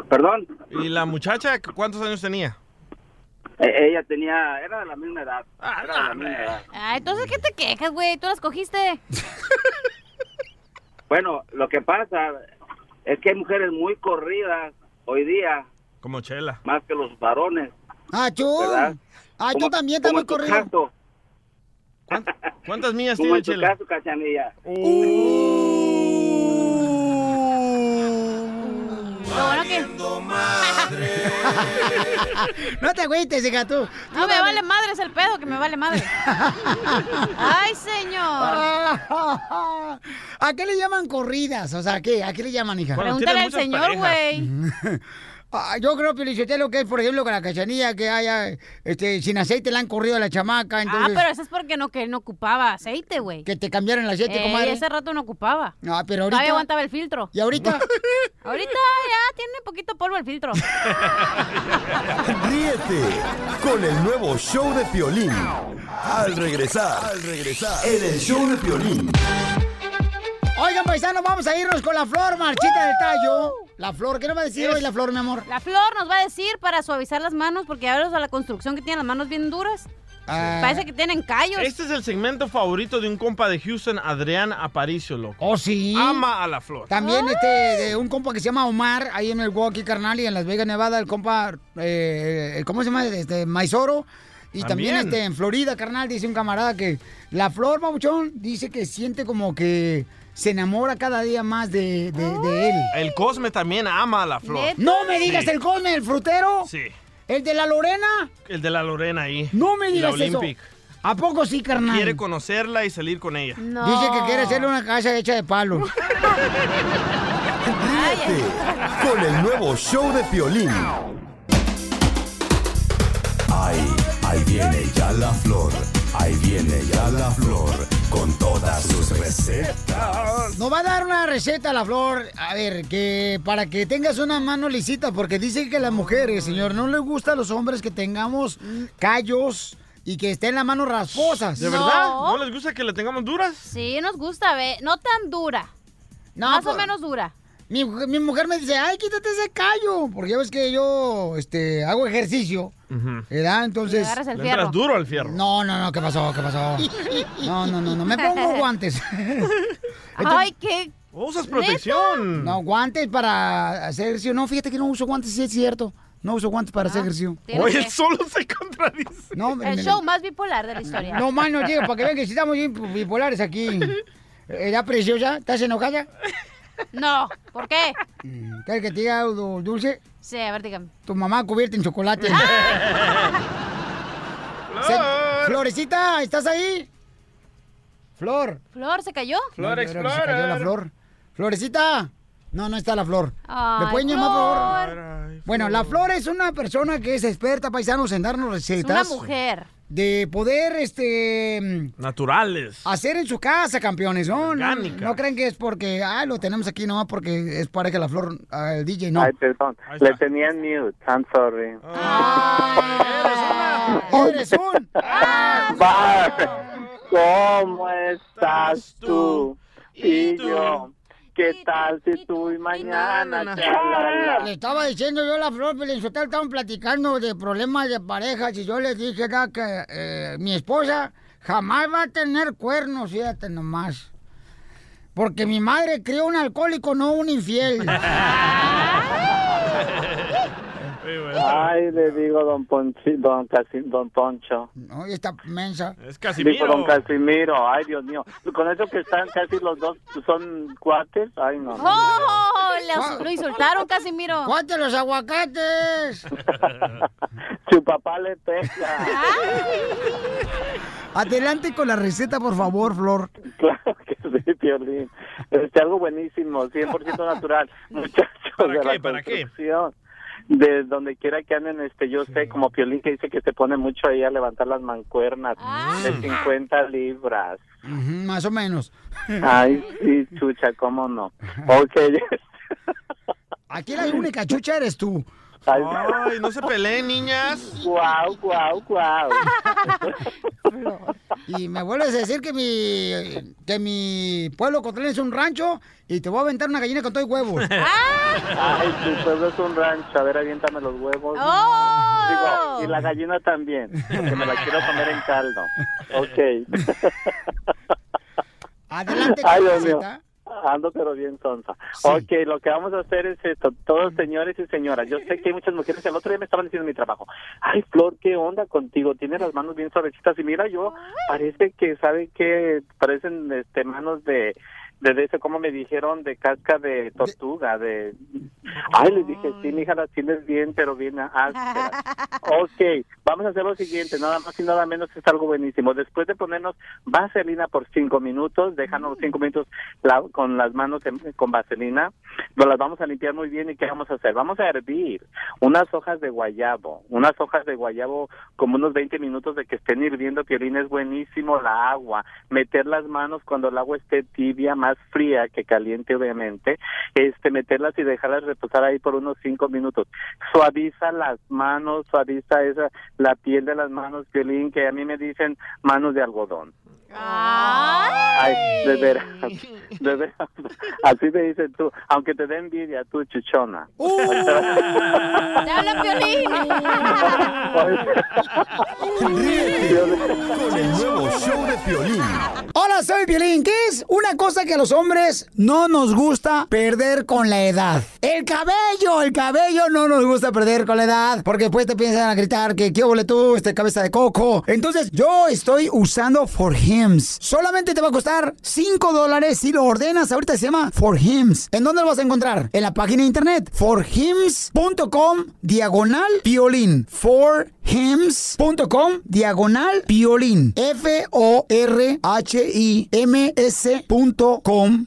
¿Perdón?
¿Y la muchacha cuántos años tenía?
E- ella tenía, era de la misma edad.
Ah,
era de la misma edad.
Ah, entonces, ¿qué te quejas, güey? Tú las cogiste.
Bueno, lo que pasa es que hay mujeres muy corridas hoy día,
Como Chela.
más que los varones.
Ah, tú.
¿Verdad?
Ah, tú
Como-
también estás
como
muy corrido.
caso,
¿Cuántas millas
como
tiene Chela?
caso, Cachanilla.
Lo bueno que...
no te agüites, hija, tú.
No, me vale madre, es el pedo que me vale madre. Ay, señor.
¿A qué le llaman corridas? O sea, ¿a qué? ¿A qué le llaman, hija?
Pregúntale al señor,
güey. Ah, yo creo, lo que es, por ejemplo, con la cachanilla, que haya, este, sin aceite le han corrido a la chamaca, entonces...
Ah, pero eso es porque no, que no ocupaba aceite, güey.
Que te cambiaron el aceite,
Ey,
comadre.
ese rato no ocupaba.
Ah, pero ahorita...
Todavía aguantaba el filtro.
¿Y ahorita?
Ahorita ya tiene poquito polvo el filtro.
Ríete con el nuevo show de Piolín. Al regresar, al regresar, en el show de Piolín.
Oigan, paisanos, vamos a irnos con la flor marchita del tallo. La flor, ¿qué nos va a decir hoy la flor, mi amor?
La flor nos va a decir para suavizar las manos, porque ya ves a la construcción que tienen las manos bien duras.
Ah.
Parece que tienen callos.
Este es el segmento favorito de un compa de Houston, Adrián Aparicio, loco.
¿Oh, sí?
Ama a la flor.
También este, de un compa que se llama Omar, ahí en el Milwaukee, carnal, y en Las Vegas, Nevada, el compa, eh, ¿cómo se llama? Este, Maizoro. Y también,
También.
este, en Florida, carnal, dice un camarada que la flor, babuchón, dice que siente como que se enamora cada día más de, de- de él.
El Cosme también ama a la flor.
No me digas
Sí.
el Cosme, el frutero.
Sí.
El de la Lorena.
El de la Lorena ahí.
No me digas
la
eso.
Olympic.
¿A poco sí, carnal?
Quiere conocerla y salir con ella.
Dice que quiere hacerle una casa hecha de palo.
Ríete con el nuevo show de Piolín. Ahí, ahí viene ya la flor. Ahí viene ya la flor con todas sus recetas.
Nos va a dar una receta la flor, a ver, que para que tengas una mano lisita, porque dice que las mujeres, señor, no les gusta a los hombres que tengamos callos y que estén las manos rasposas.
¿De verdad? ¿No les gusta que le tengamos duras?
Sí, nos gusta, ve. No tan dura.
No,
Más o menos dura.
Mi, mi mujer me dice, ay, quítate ese callo, porque ya ves que yo este, hago ejercicio, ¿verdad? Entonces...
Le el fierro.
duro al fierro.
No, no, no, ¿qué pasó? ¿Qué pasó? No, no, no, no, me pongo guantes.
Ay, qué...
Usas protección.
No, guantes para hacer ejercicio. No, fíjate que no uso guantes, sí es cierto. No uso guantes para hacer ejercicio.
tienes Oye, que-
solo se contradice.
No,
El
me-
show más bipolar de la historia.
No, mano, digo, para que vean que estamos bien bipolares aquí. ¿Era preciosa? ¿Estás enojada?
No, ¿por qué?
¿Quieres que te diga algo dulce?
Sí, a ver, dígame.
Tu mamá cubierta en chocolate. Se- Florecita, ¿estás ahí? Flor.
Flor, ¿se cayó?
No, yo creo que Se cayó la flor. Florecita. No, no está la flor.
Ay,
¿Me pueden llamar, por favor?
Flor.
Bueno, la flor es una persona que es experta, paisanos, en darnos
Es
recetas.
una mujer.
De poder, este...
Naturales.
Hacer en su casa, campeones, ¿no? No,
Orgánica.
no creen que es porque, ah, lo tenemos aquí nomás porque es para que la flor, ah, el DJ, no.
Ay, perdón. Le tenía en mute. I'm sorry.
¡Eres un!
Bar, ¿cómo estás tú? Y yo, ¿qué tal si tú y mañana?
Le estaba diciendo yo a la flor, pero estaban platicando de problemas de parejas y yo les dije acá que eh, mi esposa jamás va a tener cuernos, fíjate nomás. Porque mi madre crió un alcohólico, no un infiel.
Ay, le digo don Ponchi, don Casi, don Poncho.
No, y esta mensa.
Es
Digo don Casimiro, ay Dios mío. Con eso que están casi los dos son cuates, ay no. no.
¡Oh! Lo, lo insultaron, Casimiro.
¡Cuate los aguacates!
Su papá le pega.
Adelante con la receta, por favor, Flor.
Claro que sí, Piolín. Este, algo buenísimo, 100% natural. Muchachos
¿Para
de
qué?
la
¿Para qué?
De donde quiera que anden, este, yo sé, como Piolín que dice que se pone mucho ahí a levantar las mancuernas de 50 libras.
Más o menos.
Ay, sí, chucha, cómo no. Ok.
Aquí la única chucha eres tú.
Ay,
no se peleen, niñas.
Guau, guau, guau.
Y me vuelves a decir que mi, que mi pueblo Cotlán es un rancho y te voy a aventar una gallina con todo y huevos.
Ay, tu pueblo es un rancho. A ver, aviéntame los huevos.
¡Oh!
Digo, y la gallina también, porque me la quiero comer en caldo. Ok.
Adelante
Ay, Dios mío. Ando pero bien sonsa. Ok, lo que vamos a hacer es esto, todos señores y señoras. Yo sé que hay muchas mujeres, el otro día me estaban diciendo en mi trabajo, ay Flor, ¿qué onda contigo? Tienes las manos bien suavecitas y mira yo, parece que, ¿sabe qué? Parecen este, manos de, de, eso, como me dijeron, de casca de tortuga, de... Ay, les dije, sí, mija, las tienes bien, pero bien ásperas. Ok, vamos a hacer lo siguiente, nada más y nada menos es algo buenísimo. Después de ponernos vaselina por cinco minutos, déjanos cinco minutos la- con las manos en- con vaselina, nos las vamos a limpiar muy bien y ¿qué vamos a hacer? Vamos a hervir unas hojas de guayabo, unas hojas de guayabo como unos 20 minutos de que estén hirviendo, Piolín, es buenísimo la agua, meter las manos cuando el agua esté tibia, más fría que caliente obviamente, este meterlas y dejarlas reposar ahí por unos cinco minutos. Suaviza las manos, suaviza esa la piel de las manos, Piolín, que a mí me dicen manos de algodón. Ay, de veras, de veras. Así me dicen tú, aunque te dé envidia, tú, chuchona.
¡Te habla
Ríete con el nuevo show de Piolín.
Hola, soy Piolín. ¿Qué es una cosa que a los hombres no nos gusta perder con la edad? El cabello, el cabello no nos gusta perder con la edad. Porque después te piensan a gritar que qué ole tú, este cabeza de coco. Entonces, yo estoy usando For Hims. Solamente te va a costar 5 dólares si lo ordenas. Ahorita se llama For Hims. ¿En dónde lo vas a encontrar? En la página de internet. forhims.com diagonal piolín. forhims.com diagonal piolín. F-O-R-H-I-M-S.com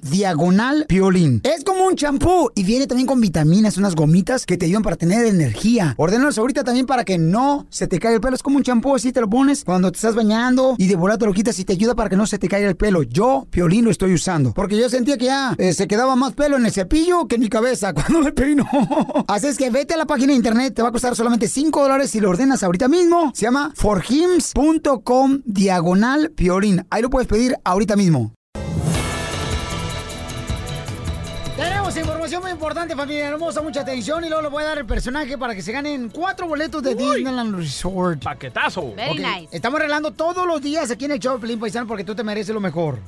diagonal piolín. Es como un champú y viene también con vitaminas, unas gomitas que te ayudan para tener energía. Ordenalos ahorita también para que no se te caiga el pelo. Es como un champú, así te lo pones cuando te estás bañando y de volada te lo quitas y te ayuda para que no se te caiga el pelo. Yo, piolín, lo estoy usando. Porque yo sentía que ya eh, se quedaba más pelo en el cepillo que en mi cabeza cuando me peino. Así es que vete a la página de internet, te va a costar solamente 5 dólares si lo ordenas ahorita mismo. Se llama forhims.com diagonal piolín. Ahí lo puedes pedir ahorita mismo. Tenemos información muy importante, familia hermosa, mucha atención y luego le voy a dar el personaje para que se ganen cuatro boletos de Disneyland Resort.
Paquetazo.
Very nice.
Estamos arreglando todos los días aquí en el show de Pelín Paisano porque tú te mereces lo mejor.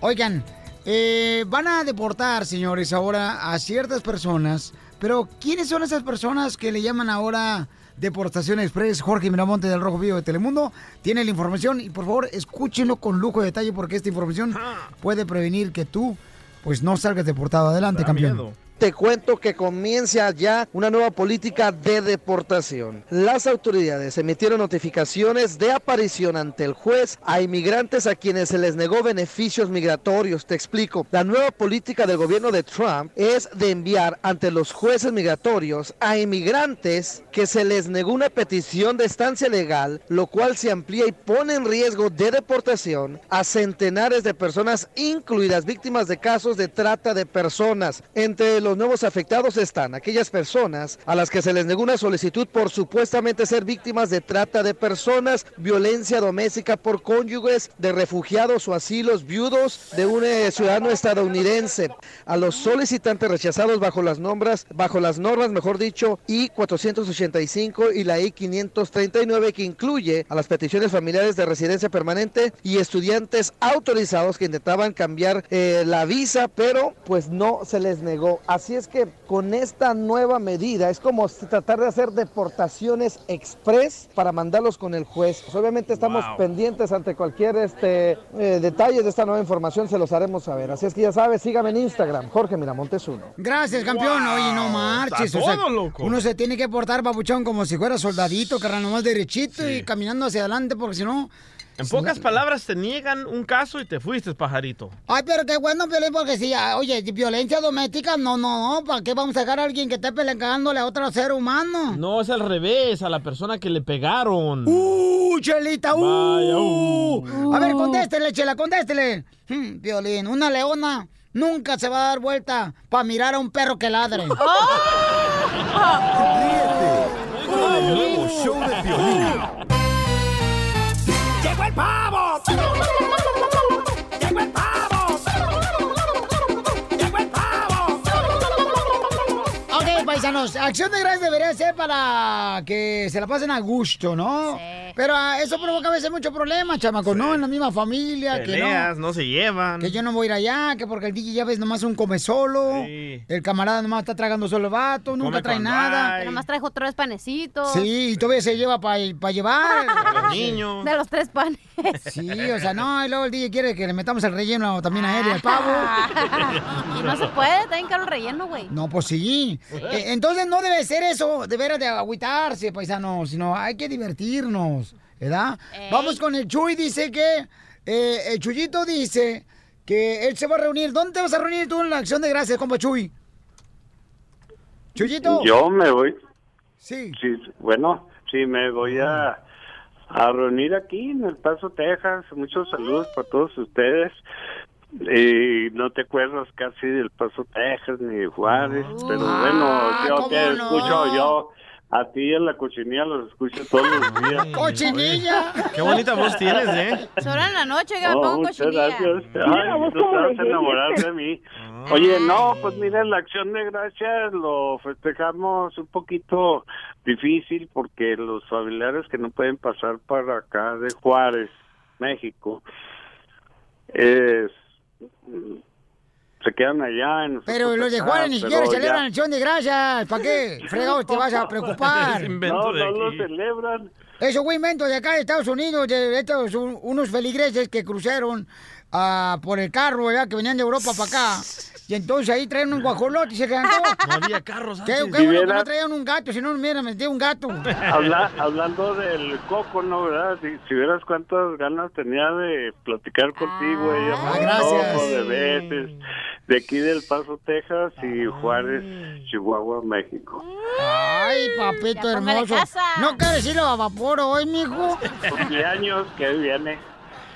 Oigan, eh, van a deportar, señores, ahora a ciertas personas. Pero, ¿quiénes son esas personas que le llaman ahora Deportación Express? Jorge Miramonte del Rojo Vivo de Telemundo tiene la información y por favor escúchenlo con lujo de detalle porque esta información puede prevenir que tú pues no salgas deportado. Adelante,
Da
campeón.
miedo.
Te cuento que comienza ya una nueva política de deportación. Las autoridades emitieron notificaciones de aparición ante el juez a inmigrantes a quienes se les negó beneficios migratorios. Te explico. La nueva política del gobierno de Trump es de enviar ante los jueces migratorios a inmigrantes que se les negó una petición de estancia legal, lo cual se amplía y pone en riesgo de deportación a centenares de personas, incluidas víctimas de casos de trata de personas. Entre nuevos afectados están aquellas personas a las que se les negó una solicitud por supuestamente ser víctimas de trata de personas, violencia doméstica por cónyuges, de refugiados o asilos viudos de un eh, ciudadano estadounidense. A los solicitantes rechazados bajo las nombras, bajo las normas, mejor dicho, I-485 y la I-539 que incluye a las peticiones familiares de residencia permanente y estudiantes autorizados que intentaban cambiar eh, la visa, pero pues no se les negó. Así es que con esta nueva medida es como tratar de hacer deportaciones express para mandarlos con el juez. Pues, obviamente estamos pendientes ante cualquier este eh, detalle de esta nueva información, se los haremos saber. Así es que ya sabes, sígame en Instagram, Jorge Miramontes uno.
Gracias, campeón. Oye, no marches.
Está
o sea,
todo loco.
Uno se tiene que portar, papuchón, como si fuera soldadito, carnal, nomás derechito y caminando hacia adelante, porque si no...
En pocas palabras, te niegan un caso y te fuiste, pajarito.
Ay, pero qué bueno, Piolín, porque si, ah, oye, violencia doméstica, no, no, no, ¿para qué vamos a dejar a alguien que esté peleándole a otro ser humano?
No, es al revés, a la persona que le pegaron.
¡Uh, Chelita! ¡Uh!
Vaya, uh.
A ver, contéstele, Chela, contéstele. Hmm, Violín, una leona nunca se va a dar vuelta para mirar a un perro que ladre.
Con el nuevo show de Piolín.
¡Llegó
paisanos, acción de gracias debería ser para que se la pasen a gusto, ¿no? Pero ah, eso provoca a veces mucho problema, chamacos, ¿no? En la misma familia, que
Peleas,
no.
no se llevan.
Que yo no voy a ir allá, que porque el DJ ya ves nomás un come solo. El camarada nomás está tragando solo el vato, nunca trae nada.
Que nomás trajo tres panecitos.
Sí, y todavía se lleva para llevar.
los niños.
De los tres panes.
Sí, o sea, no, y luego el DJ quiere que le metamos el relleno también a él y al pavo.
y no se puede, está bien caro el relleno, güey.
No, pues sí. Eh, entonces no debe ser eso, de veras de agüitarse, paisano, sino hay que divertirnos, ¿verdad?
Ey.
Vamos con el Chuy, dice que, eh, el Chuyito dice que él se va a reunir. ¿Dónde te vas a reunir tú en la acción de gracias, compa Chuy? Chuyito.
Yo me voy.
Sí.
bueno, sí, me voy a, a reunir aquí en El Paso, Texas. Muchos saludos para todos ustedes. Y no te acuerdas casi del Paso, Texas, ni de Juárez, pero bueno, yo
¿cómo
te
no?
escucho yo. A ti en la cochinilla los escucho todos los días.
¡Cochinilla!
Qué bonita voz tienes, ¿eh?
Solo en la noche que me
Oh,
pongo cochinilla.
gracias. Ay, tú te vas a enamorar de mí. Oye, no, pues mira, la acción de gracias lo festejamos un poquito difícil porque los familiares que no pueden pasar para acá de Juárez, México, es, se quedan allá en
Pero los de Juárez ni siquiera celebran
ya-
acción de gracias. ¿Para qué? Fregado, te vas a preocupar.
No, no lo celebran.
Eso fue invento de acá de Estados Unidos, de estos un- unos feligreses que cruzaron ah, por el carro, ¿verdad? Que venían de Europa para acá. Y entonces ahí traen un guajolote y se quedan
No había carros antes.
qué bueno que no traían un gato, si no me hubieran metido un gato.
Habla- hablando del coco, ¿no? ¿Verdad? Si, si vieras cuántas ganas tenía de platicar contigo, ella
Ah,
me
gracias.
de veces, de aquí del Paso, Texas y Juárez, Chihuahua, México.
Ay, papito
Ya
hermoso. ¿No quieres ir a vapor hoy, mijo?
Cumpleaños que viene.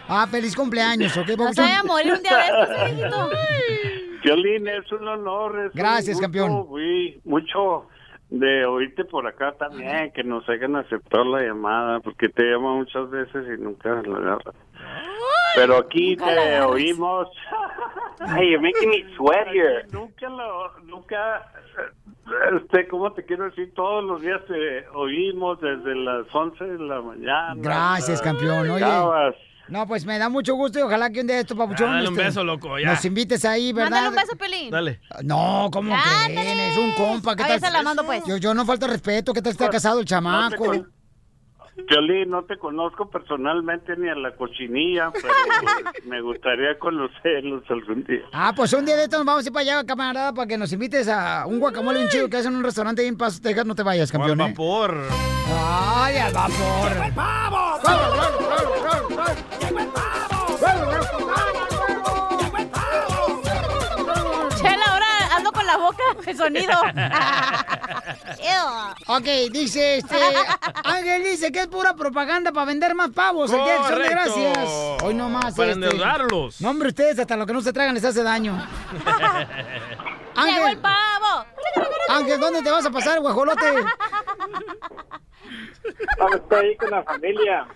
Ah, feliz cumpleaños, ¿ok?
Vaya a morir un día de estos.
Violín, es un honor. es un
Gracias,
gusto,
campeón.
mucho de oírte por acá también, que nos hayan aceptado la llamada, porque te llamo muchas veces y nunca la agarras. Pero aquí
nunca
te oímos.
Hey, you're making me sweat here.
Nunca lo, nunca, este, ¿cómo te quiero decir? Todos los días te oímos desde las 11 de la mañana.
Gracias, campeón. Oye. No, pues me da mucho gusto y ojalá que un día de estos papuchón.
Dale un
este,
beso, loco, ya.
Nos invites ahí, ¿verdad?
Mándale un beso, Pelín.
Dale.
No, ¿cómo creen? Es un compa. ¿Qué tal?
se la mando, pues.
Yo, yo no falta respeto. ¿Qué tal está casado el chamaco?
Piolín, no te conozco personalmente ni a la cochinilla, pero me gustaría conocerlos algún día.
Ah, pues un día de estos nos vamos a ir para allá, camarada, para que nos invites a un guacamole bien chido que hacen en un restaurante ahí en Paso, Texas. No te vayas, campeón.
al
¿eh?
vapor.
¡Ay, al vapor!
Chela, boca, el sonido.
Ok, dice este. Ángel dice que es pura propaganda para vender más pavos el día de Acción de
Correcto.
gracias. Hoy no más.
Para
este.
endeudarlos.
No, hombre, ustedes hasta lo que no se tragan les hace daño.
¡Llegó el pavo!
Ángel, ¿dónde te vas a pasar, guajolote?
Estoy ahí con la familia.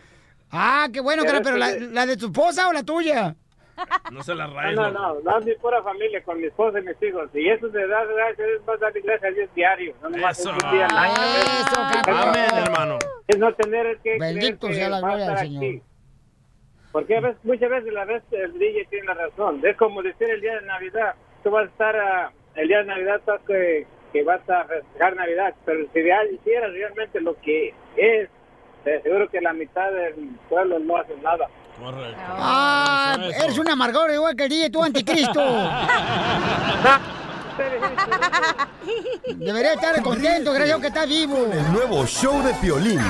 Ah, qué bueno, cara, pero la de tu esposa o la tuya?
No se la
No,
rayes.
no, no, no es mi pura familia con mi esposa y mis hijos. Y eso de dar gracias es más darle gracias a Dios diario. No
Eso.
es un día al año.
Eso, campeón.
Amén, hermano.
Es no tener que
Bendito sea la
a
gloria del Señor.
aquí. Porque a veces, muchas veces la vez el DJ tiene la razón. Es como decir el día de Navidad. Tú vas a estar ah, el día de Navidad estás que, que vas a festejar Navidad. Pero si hicieras realmente lo que es, te aseguro que la mitad del pueblo no hace nada.
Correcto.
Ah,
eso.
eres un amargor igual que el DJ, tú anticristo. Debería estar contento, creo que está vivo.
El nuevo show de Piolín.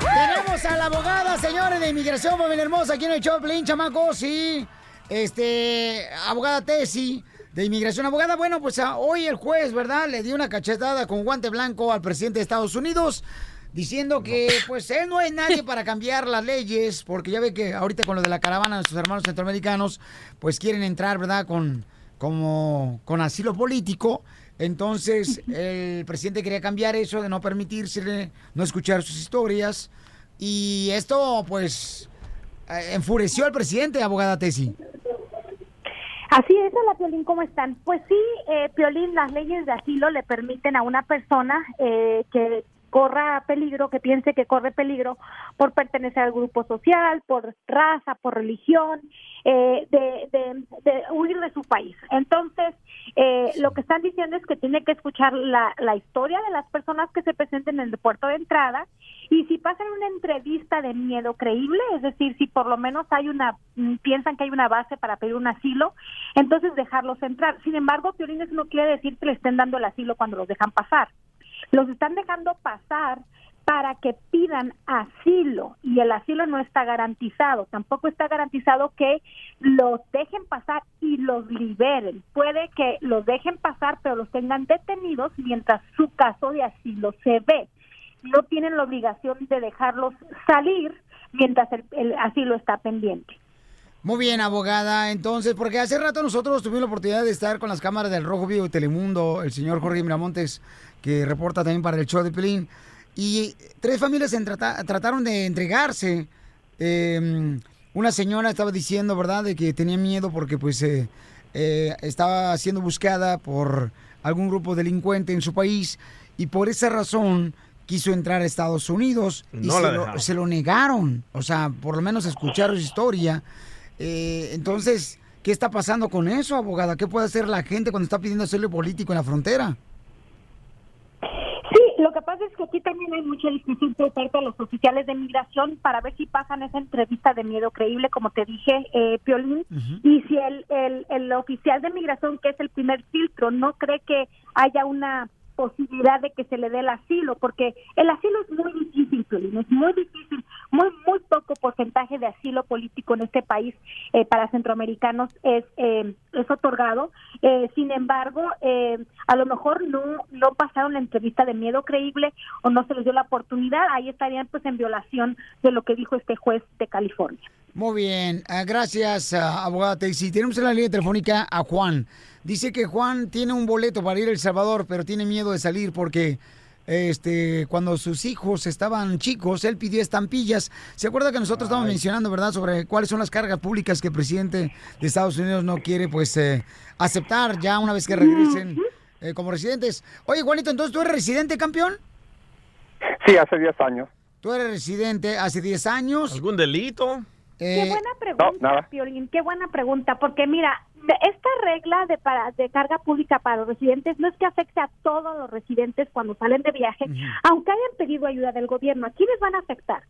Tenemos a la abogada, señores, de inmigración, familia hermosa, aquí en el Choplin, chamacos, sí. Este, abogada Tesi, de inmigración. Abogada, bueno, pues a- hoy el juez, ¿verdad? Le dio una cachetada con guante blanco al presidente de Estados Unidos, diciendo que, pues, él no es nadie para cambiar las leyes, porque ya ve que ahorita con lo de la caravana de sus hermanos centroamericanos, pues quieren entrar, ¿verdad? Con, como, con asilo político. Entonces, el presidente quería cambiar eso, de no permitírsele, no escuchar sus historias. Y esto, pues, eh, enfureció al presidente, abogada Tesi.
Así es, hola Piolín, ¿cómo están? Pues sí, eh, Piolín, las leyes de asilo le permiten a una persona eh, que corra peligro, que piense que corre peligro por pertenecer al grupo social, por raza, por religión, eh, de, de- de huir de su país. Entonces, eh, lo que están diciendo es que tiene que escuchar la, la historia de las personas que se presenten en el puerto de entrada y si pasan una entrevista de miedo creíble, es decir, si por lo menos hay una, mm, piensan que hay una base para pedir un asilo, entonces dejarlos entrar. Sin embargo, Piolín, no quiere decir que le estén dando el asilo cuando los dejan pasar. Los están dejando pasar para que pidan asilo y el asilo no está garantizado. Tampoco está garantizado que los dejen pasar y los liberen. Puede que los dejen pasar, pero los tengan detenidos mientras su caso de asilo se ve. No tienen la obligación de dejarlos salir mientras el, el asilo está pendiente.
Muy bien, abogada. Entonces, porque hace rato nosotros tuvimos la oportunidad de estar con las cámaras del Rojo Vivo de Telemundo, el señor Jorge Miramontes, que reporta también para el show de Pelín. Y tres familias en trata- trataron de entregarse. Eh, una señora estaba diciendo, ¿verdad?, de que tenía miedo porque, pues, eh, eh, estaba siendo buscada por algún grupo delincuente en su país y por esa razón quiso entrar a Estados Unidos y
No
se, lo,
dejaron.
se lo negaron. O sea, por lo menos escuchar su historia. Eh, entonces, ¿qué está pasando con eso, abogada? ¿Qué puede hacer la gente cuando está pidiendo asilo político en la frontera?
Sí, lo que pasa es que aquí también hay mucha discusión por parte de los oficiales de migración para ver si pasan esa entrevista de miedo creíble, como te dije, eh, Piolín, y si el, el, el oficial de migración, que es el primer filtro, no cree que haya una posibilidad de que se le dé el asilo, porque el asilo es muy difícil, es muy difícil, muy, muy poco porcentaje de asilo político en este país eh, para centroamericanos es, eh, es otorgado. Eh, sin embargo, eh, a lo mejor no, no pasaron la entrevista de miedo creíble o no se les dio la oportunidad, ahí estarían pues en violación de lo que dijo este juez de California.
Muy bien, ah, gracias, ah, abogada Teixi. Tenemos en la línea telefónica a Juan. Dice que Juan tiene un boleto para ir a El Salvador, pero tiene miedo de salir porque este, cuando sus hijos estaban chicos, él pidió estampillas. ¿Se acuerda que nosotros estábamos mencionando, verdad, sobre cuáles son las cargas públicas que el presidente de Estados Unidos no quiere, pues, eh, aceptar ya una vez que regresen eh, como residentes? Oye, Juanito, entonces tú eres residente, campeón?
Sí, hace 10 años.
Tú eres residente hace 10 años.
¿Algún delito?
Qué
Eh,
buena pregunta, Piolín, qué buena pregunta, porque mira, esta regla de, para, de carga pública para los residentes no es que afecte a todos los residentes cuando salen de viaje, aunque hayan pedido ayuda del gobierno. ¿A quiénes van a afectar?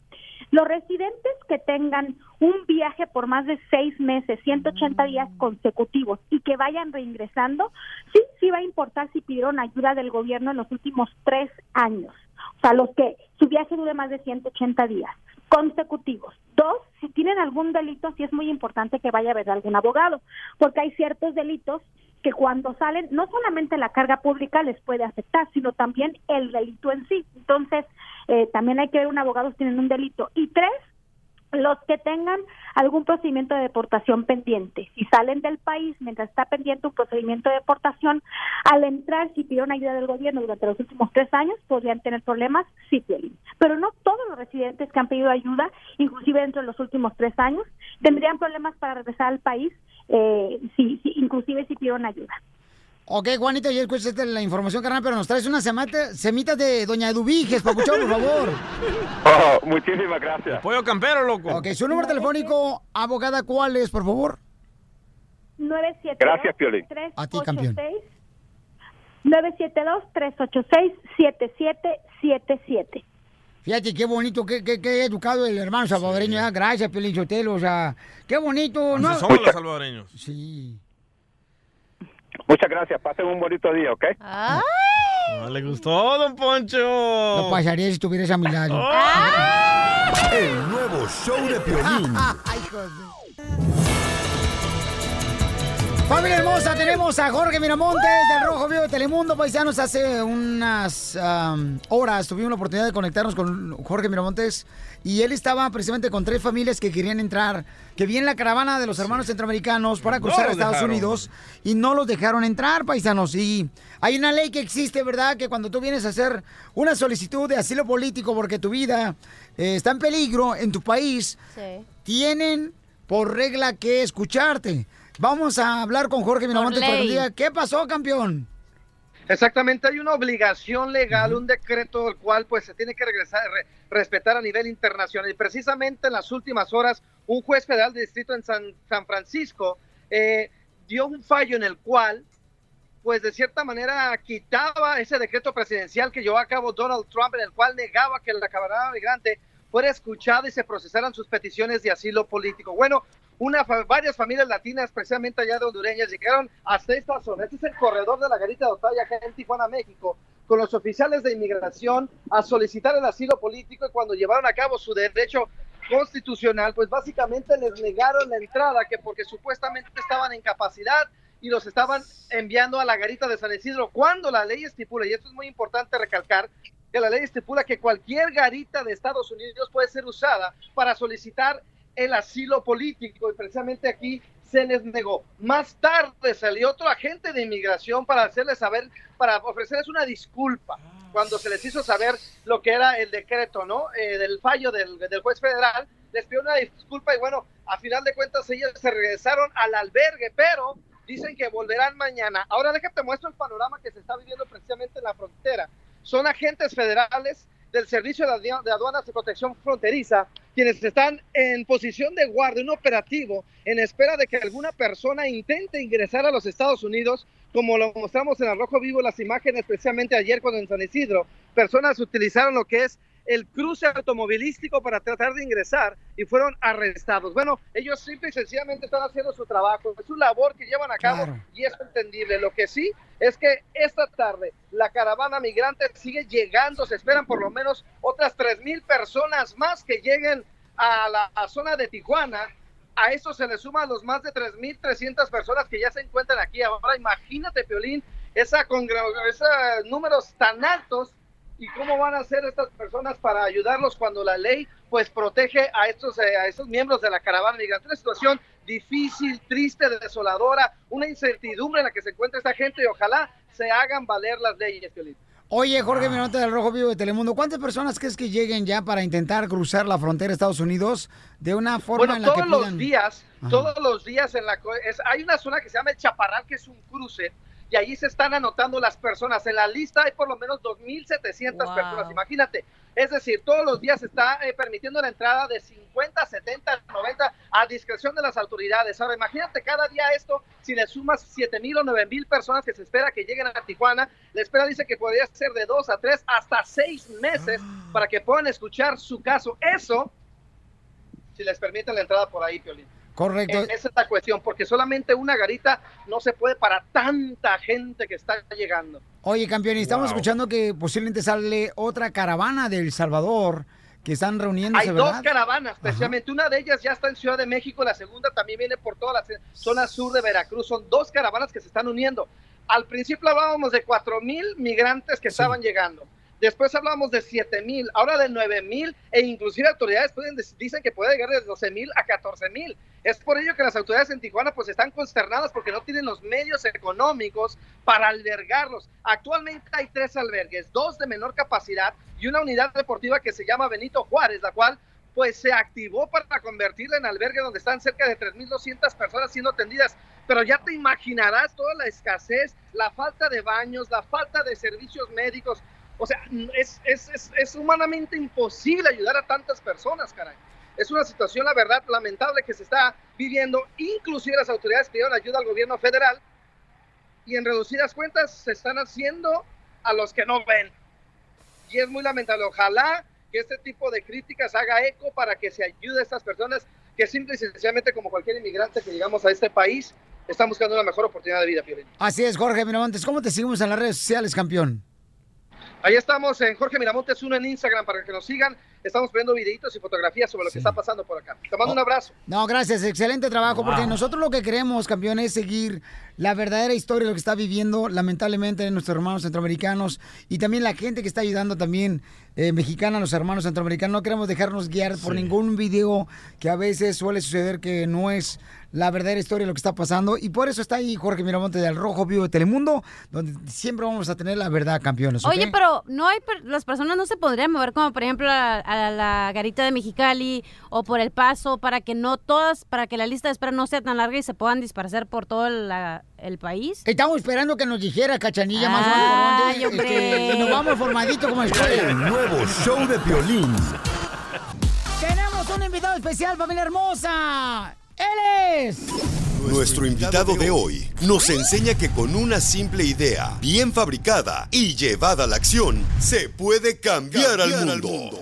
Los residentes que tengan un viaje por más de seis meses, 180 días consecutivos y que vayan reingresando, sí, sí va a importar si pidieron ayuda del gobierno en los últimos tres años. O sea, los que su viaje dure más de 180 días consecutivos. Dos, si tienen algún delito, sí es muy importante que vaya a ver algún abogado, porque hay ciertos delitos que cuando salen, no solamente la carga pública les puede afectar, sino también el delito en sí. Entonces, eh, también hay que ver un abogado si tienen un delito. Y tres, los que tengan algún procedimiento de deportación pendiente. Si salen del país mientras está pendiente un procedimiento de deportación, al entrar, si pidieron ayuda del gobierno durante los últimos tres años, podrían tener problemas, sí. Pero no todos los residentes que han pedido ayuda, inclusive dentro de los últimos tres años, tendrían problemas para regresar al país, eh, si, si, inclusive si pidieron ayuda.
Ok, Juanita, ya escuchaste la información, carnal, pero nos traes unas semitas de Doña Eduviges, papuchón, por favor.
Oh, muchísimas gracias.
Pollo campero, loco.
Ok, su número telefónico, abogada, ¿cuál es, por favor?
972
Gracias, Piolín.
A ti, campeón.
972-386-7777.
Fíjate qué bonito, qué, qué, qué educado el hermano salvadoreño. ah, Gracias, Piolín Sotelo, o sea, qué bonito. ¿no?
somos los salvadoreños.
Sí.
Muchas gracias. Pasen un bonito día, ¿ok?
No le gustó, don Poncho.
No pasaría si estuvieras a mi lado.
El nuevo show de Piolín.
Familia hermosa, tenemos a Jorge Miramontes del Rojo Vivo de Telemundo, paisanos. Hace unas am, horas tuvimos la oportunidad de conectarnos con Jorge Miramontes y él estaba precisamente con tres familias que querían entrar, que viene la caravana de los hermanos centroamericanos para
No
cruzar a Estados
dejaron.
Unidos y no los dejaron entrar, paisanos. Y hay una ley que existe, ¿verdad? Que cuando tú vienes a hacer una solicitud de asilo político porque tu vida eh, está en peligro en tu país, tienen por regla que escucharte. Vamos a hablar con Jorge Miramontes para que diga qué pasó, campeón.
Exactamente, hay una obligación legal, un decreto del cual pues se tiene que regresar, re- respetar a nivel internacional. Y precisamente en las últimas horas, un juez federal de distrito en San, San Francisco eh, dio un fallo en el cual, pues de cierta manera quitaba ese decreto presidencial que llevó a cabo Donald Trump, en el cual negaba que la camarada migrante fuera escuchada y se procesaran sus peticiones de asilo político. Bueno, una, varias familias latinas, precisamente allá de hondureñas, llegaron hasta esta zona. Este es el corredor de la Garita de Otaya, acá en Tijuana, México, con los oficiales de inmigración a solicitar el asilo político y cuando llevaron a cabo su derecho constitucional, pues básicamente les negaron la entrada, que porque supuestamente estaban en capacidad y los estaban enviando a la garita de San Isidro, cuando la ley estipula, y esto es muy importante recalcar, que la ley estipula que cualquier garita de Estados Unidos puede ser usada para solicitar el asilo político y precisamente aquí se les negó. Más tarde salió otro agente de inmigración para hacerles saber, para ofrecerles una disculpa cuando se les hizo saber lo que era el decreto, ¿no? Eh, del fallo del, del juez federal, les pidió una disculpa y bueno, a final de cuentas ellos se regresaron al albergue, pero dicen que volverán mañana. Ahora déjate muestro el panorama que se está viviendo precisamente en la frontera. Son agentes federales del Servicio de Aduanas y Protección Fronteriza, quienes están en posición de guardia, un operativo, en espera de que alguna persona intente ingresar a los Estados Unidos, como lo mostramos en el Rojo Vivo, las imágenes, precisamente ayer cuando en San Isidro, personas utilizaron lo que es el cruce automovilístico para tratar de ingresar y fueron arrestados. Bueno, ellos simple y sencillamente están haciendo su trabajo, es su labor que llevan a cabo
Claro.
y es entendible. Lo que sí es que esta tarde la caravana migrante sigue llegando, se esperan por lo menos otras 3 mil personas más que lleguen a la a zona de Tijuana. A eso se le suman los más de 3.300 personas que ya se encuentran aquí. Ahora imagínate, Piolín, esa esos números tan altos y cómo van a ser estas personas para ayudarlos cuando la ley pues protege a estos eh, a estos miembros de la caravana migrante. Una situación difícil, triste, desoladora, una incertidumbre en la que se encuentra esta gente y ojalá se hagan valer las leyes, Piolín.
Oye, Jorge Miramontes del Rojo Vivo de Telemundo, ¿cuántas personas crees que lleguen ya para intentar cruzar la frontera de Estados Unidos de una forma
Bueno,
en la que
todos los
puedan...
días,
Ajá.
todos los días en la co- es- hay una zona que se llama el Chaparral, que es un cruce y allí se están anotando las personas. En la lista hay por lo menos 2.700
Wow.
personas, imagínate. Es decir, todos los días se está eh, permitiendo la entrada de 50, 70, 90 a discreción de las autoridades. Ahora, imagínate cada día esto, si le sumas 7 mil o 9 mil personas que se espera que lleguen a Tijuana, la espera dice que podría ser de 2 a 3 hasta 6 meses para que puedan escuchar su caso. Eso, si les permiten la entrada por ahí, Piolín.
Correcto.
Esa es la cuestión, porque solamente una garita no se puede para tanta gente que está llegando.
Oye, campeón, y estamos
Wow.
escuchando que posiblemente sale otra caravana de El Salvador que están reuniéndose,
Hay
¿verdad?
dos caravanas, precisamente. Una de ellas ya está en Ciudad de México, la segunda también viene por toda la zona sur de Veracruz. Son dos caravanas que se están uniendo. Al principio hablábamos de cuatro mil migrantes que estaban llegando. Después hablábamos de siete mil, ahora de nueve mil, e inclusive autoridades pueden, dicen que puede llegar de 12 mil a 14 mil. Es por ello que las autoridades en Tijuana pues están consternadas porque no tienen los medios económicos para albergarlos. Actualmente hay tres albergues, dos de menor capacidad y una unidad deportiva que se llama Benito Juárez, la cual pues se activó para convertirla en albergue donde están cerca de 3.200 personas siendo atendidas. Pero ya te imaginarás toda la escasez, la falta de baños, la falta de servicios médicos. O sea, es, es, es, es humanamente imposible ayudar a tantas personas, caray. Es una situación, la verdad, lamentable que se está viviendo. Inclusive las autoridades pidieron ayuda al gobierno federal y en reducidas cuentas se están haciendo a los que no ven. Y es muy lamentable. Ojalá que este tipo de críticas haga eco para que se ayude a estas personas que simple y sencillamente como cualquier inmigrante que llegamos a este país, están buscando una mejor oportunidad de vida, Piolín.
Así es, Jorge Miramontes. ¿Cómo te seguimos en las redes sociales, campeón?
Ahí estamos en Jorge Miramontes uno en Instagram para que nos sigan. Estamos poniendo videitos y fotografías sobre lo que está pasando por acá. Te mando un abrazo.
No, gracias, excelente trabajo, porque nosotros lo que queremos, campeón, es seguir la verdadera historia de lo que está viviendo, lamentablemente, nuestros hermanos centroamericanos y también la gente que está ayudando también eh, mexicana a los hermanos centroamericanos. No queremos dejarnos guiar por ningún video que a veces suele suceder que no es la verdadera historia de lo que está pasando. Y por eso está ahí Jorge Miramonte del Rojo Vivo de Telemundo, donde siempre vamos a tener la verdad, campeones.
Oye, pero no hay per- las personas no se podrían mover como por ejemplo a, a la garita de Mexicali o por el Paso para que no todas, para que la lista de espera no sea tan larga y se puedan dispersar por todo la- el país.
Estamos esperando que nos dijera, Cachanilla, más o menos por dónde. este, nos vamos formadito como el
El nuevo show de Piolín.
Tenemos un invitado especial, familia hermosa. Él es.
Nuestro invitado de hoy nos enseña que con una simple idea, bien fabricada y llevada a la acción, se puede cambiar, al, mundo.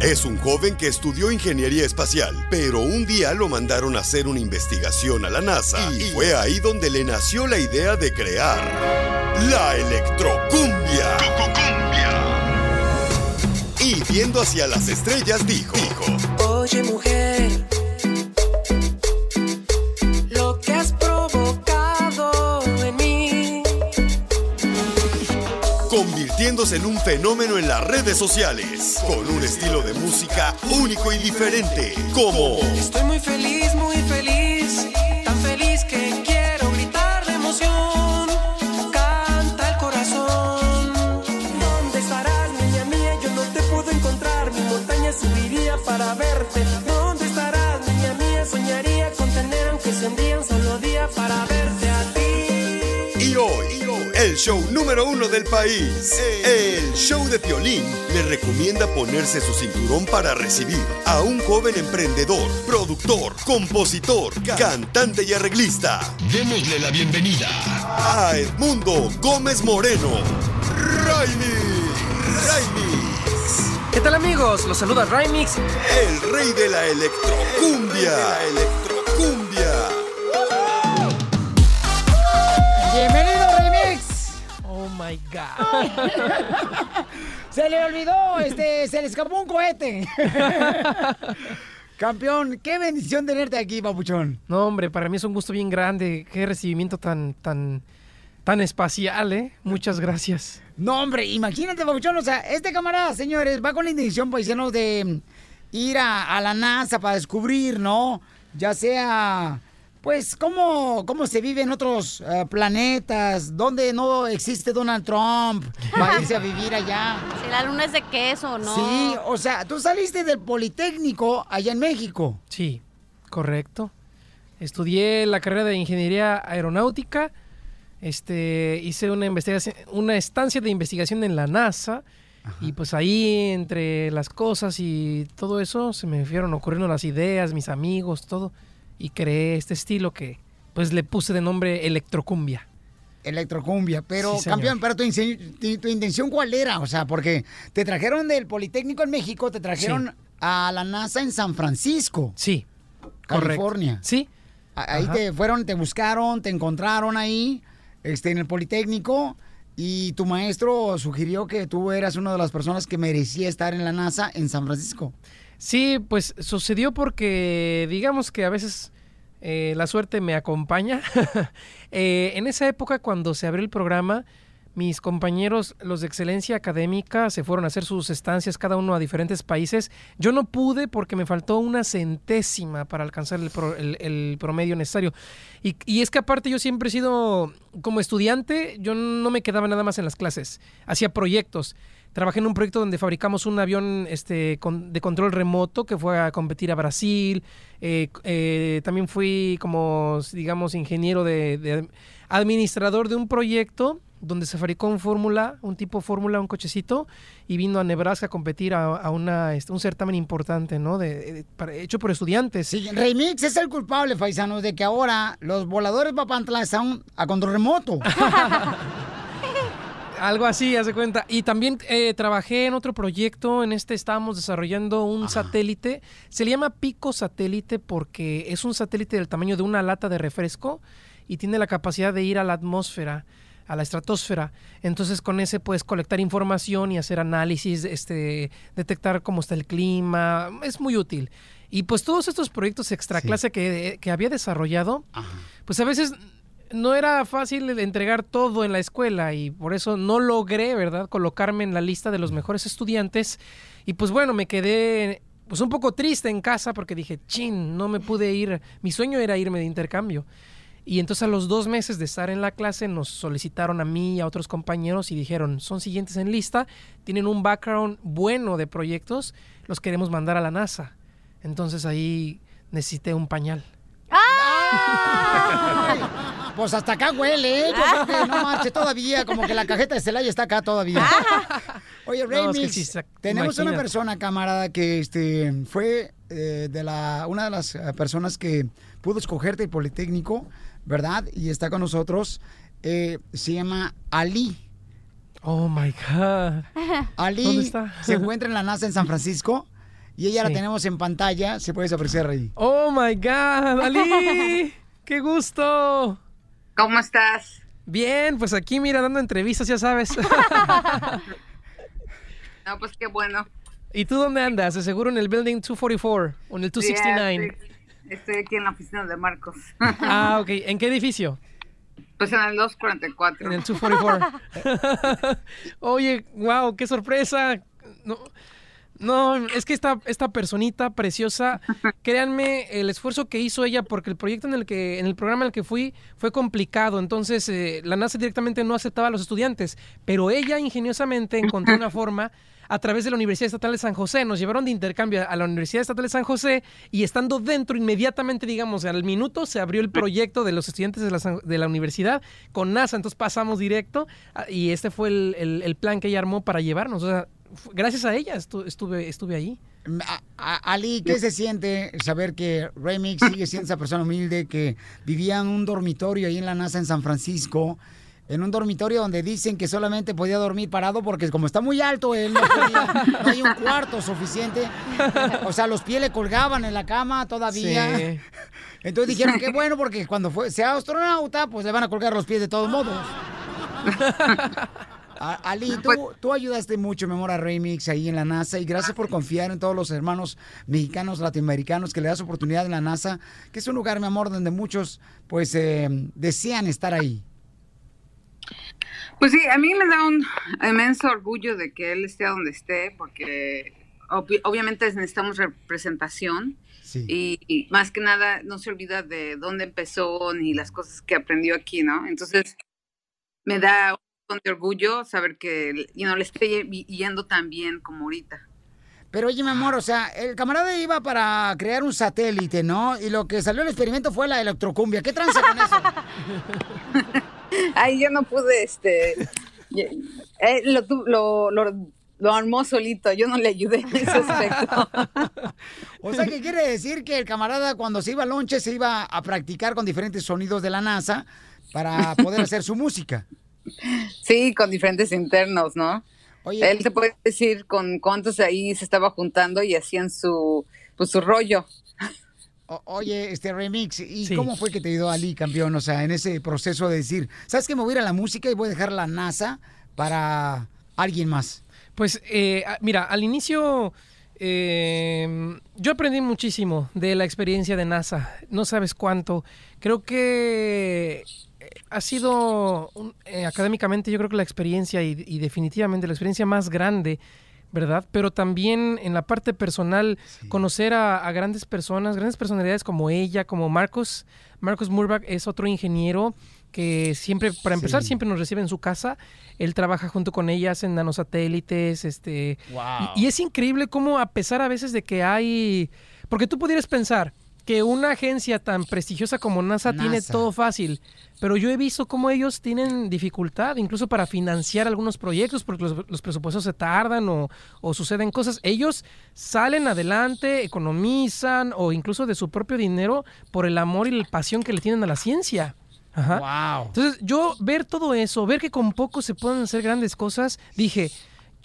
Es un joven que estudió ingeniería espacial, pero un día lo mandaron a hacer una investigación a la NASA y fue ahí donde le nació la idea de crear la electrocumbia. Y viendo hacia las estrellas dijo,
Oye mujer, en
un fenómeno en las redes sociales, con un estilo de música único y diferente, como
Estoy muy feliz, muy feliz, el
show número uno del país, el show de Piolín, le recomienda ponerse su cinturón para recibir a un joven emprendedor, productor, compositor, cantante y arreglista. Démosle la bienvenida a Edmundo Gómez Moreno. Raimi, Raimix.
¿Qué tal amigos? Los saluda Rymix.
El rey de la electrocumbia. electrocumbia.
My God.
Se le olvidó, este, se le escapó un cohete. Campeón, qué bendición tenerte aquí, papuchón.
No, hombre, para mí es un gusto bien grande. Qué recibimiento tan, tan, tan espacial, ¿eh? Muchas gracias.
No, hombre, imagínate, papuchón, o sea, este camarada, señores, va con la intención, paisanos, de ir a, a la NASA para descubrir, ¿no? Ya sea, pues, cómo, cómo se vive en otros eh, planetas, donde no existe Donald Trump, va a irse a vivir allá.
Si la luna es de queso, ¿no?
Sí, o sea, tú saliste del Politécnico allá en México.
Sí, correcto. Estudié la carrera de ingeniería aeronáutica este, hice una investigación, una estancia de investigación en la NASA. Y pues ahí, entre las cosas y todo eso, se me fueron ocurriendo las ideas, mis amigos, todo. Y creé este estilo que, pues, le puse de nombre electrocumbia.
Electrocumbia, pero
Sí,
campeón, pero tu, inse- tu- tu intención cuál era, o sea, porque te trajeron del Politécnico en México, te trajeron
Sí.
a la NASA en San Francisco.
Sí.
California.
Sí.
Ahí
Ajá.
te fueron, te buscaron, te encontraron ahí, este, en el Politécnico, y tu maestro sugirió que tú eras una de las personas que merecía estar en la NASA en San Francisco.
Sí, pues sucedió porque digamos que a veces eh, la suerte me acompaña. Eh, en esa época, cuando se abrió el programa, mis compañeros, los de excelencia académica, se fueron a hacer sus estancias cada uno a diferentes países. Yo no pude porque me faltó una centésima para alcanzar el, pro- el- el promedio necesario. Y es que aparte yo siempre he sido, como estudiante, yo no me quedaba nada más en las clases, hacía proyectos. Trabajé en un proyecto donde fabricamos un avión este, con- de control remoto que fue a competir a Brasil. Eh, eh, también fui como, digamos, ingeniero de, de- administrador de un proyecto donde se fabricó un fórmula, un tipo fórmula, un cochecito, y vino a Nebraska a competir a, a una, este, un certamen importante, ¿no? De, de- para- hecho por estudiantes.
Sí, Remix es el culpable, paisanos, de que ahora los voladores Papantla están a control remoto.
Algo así, haz de cuenta. Y también eh, trabajé en otro proyecto. En este estábamos desarrollando un satélite. Se le llama Pico Satélite porque es un satélite del tamaño de una lata de refresco y tiene la capacidad de ir a la atmósfera, a la estratosfera. Entonces con ese puedes colectar información y hacer análisis, este, detectar cómo está el clima. Es muy útil. Y pues todos estos proyectos extra clase que, que había desarrollado, pues a veces no era fácil entregar todo en la escuela y por eso no logré, ¿verdad?, colocarme en la lista de los mejores estudiantes. Y pues bueno, me quedé pues un poco triste en casa porque dije, chin, no me pude ir. Mi sueño era irme de intercambio. Y entonces a los dos meses de estar en la clase nos solicitaron a mí y a otros compañeros y dijeron, son siguientes en lista, tienen un background bueno de proyectos, los queremos mandar a la NASA. Entonces ahí necesité un pañal.
Ay, Pues hasta acá huele, ¿eh? Yo creo que no marche todavía, como que la cajeta de Celaya está acá todavía. Oye,
No, es que
Remix,
sí
tenemos una persona, camarada, que este fue eh, de la una de las eh, personas que pudo escogerte el Politécnico, ¿verdad? Y está con nosotros. Eh, se llama Ali.
Oh my God.
Ali
¿Dónde está?
se encuentra en la NASA en San Francisco y ella la tenemos en pantalla. Se puedes apreciar ahí.
Oh my God, Ali. ¡Qué gusto!
¿Cómo estás?
Bien, pues aquí mira dando entrevistas, ya sabes.
No, pues qué bueno.
¿Y tú dónde andas? De seguro en el Building 244 o en el 269.
Sí, estoy, estoy aquí en la oficina de Marcos.
Ah, ok. ¿En qué edificio?
Pues en el 244.
En el 244. Oye, wow, qué sorpresa. No, no, es que esta, esta personita preciosa, créanme el esfuerzo que hizo ella, porque el proyecto en el que, en el programa en el que fui fue complicado. Entonces, eh, la NASA directamente no aceptaba a los estudiantes, pero ella ingeniosamente encontró una forma a través de la Universidad Estatal de San José. Nos llevaron de intercambio a la Universidad Estatal de San José y estando dentro, inmediatamente, digamos, al minuto, se abrió el proyecto de los estudiantes de la, de la universidad con NASA. Entonces pasamos directo ah, y este fue el, el- el plan que ella armó para llevarnos. O sea, gracias a ella estu- estuve, estuve ahí.
A- a- Ali, ¿qué se siente saber que Remix sigue siendo esa persona humilde que vivía en un dormitorio ahí en la NASA en San Francisco? En un dormitorio donde dicen que solamente podía dormir parado porque como está muy alto él, no, podía- no hay un cuarto suficiente. O sea, los pies le colgaban en la cama todavía.
Sí.
Entonces dijeron que bueno porque cuando fue, sea astronauta, pues le van a colgar los pies de todos modos. Ali, tú, tú ayudaste mucho, mi amor, a Remix ahí en la NASA y gracias por confiar en todos los hermanos mexicanos, latinoamericanos que le das oportunidad en la NASA, que es un lugar, mi amor, donde muchos pues eh, desean estar ahí.
Pues sí, a mí me da un inmenso orgullo de que él esté donde esté, porque obvi- obviamente necesitamos representación y, y más que nada no se olvida de dónde empezó ni las cosas que aprendió aquí, ¿no? Entonces me da de orgullo saber que you know, le esté y- yendo tan bien como ahorita.
Pero oye, mi amor, o sea, el camarada iba para crear un satélite, ¿no? Y lo que salió el experimento fue la electrocumbia. ¿Qué tranza con eso?
Ay, yo no pude, este, eh, lo, lo, lo, lo armó solito, yo no le ayudé en ese aspecto.
O sea, que quiere decir que el camarada cuando se iba al lonche se iba a practicar con diferentes sonidos de la NASA para poder hacer su música.
Sí, con diferentes internos, ¿no?
Oye.
Él te puede decir con cuántos ahí se estaba juntando y hacían su, pues, su rollo.
O- oye, este remix, ¿y
Sí.
cómo fue que te ayudó Ali, campeón? O sea, en ese proceso de decir, ¿sabes qué? Me voy a ir a la música y voy a dejar la NASA para alguien más.
Pues eh, mira, al inicio eh, yo aprendí muchísimo de la experiencia de NASA. No sabes cuánto. Creo que ha sido eh, académicamente, yo creo que la experiencia y, y definitivamente la experiencia más grande. ¿Verdad? Pero también en la parte personal, conocer a, a grandes personas, grandes personalidades como ella, como Marcos. Marcos Murbach es otro ingeniero que siempre, para empezar,
Sí.
siempre nos recibe en su casa. Él trabaja junto con ellas en nanosatélites, este...
Wow.
Y, y es increíble cómo a pesar a veces de que hay... Porque tú pudieras pensar que una agencia tan prestigiosa como NASA, tiene todo fácil, pero yo he visto cómo ellos tienen dificultad incluso para financiar algunos proyectos porque los, los presupuestos se tardan o, o suceden cosas. Ellos salen adelante, economizan o incluso de su propio dinero por el amor y la pasión que le tienen a la ciencia. Ajá.
Wow.
Entonces, yo ver todo eso, ver que con poco se pueden hacer grandes cosas, dije,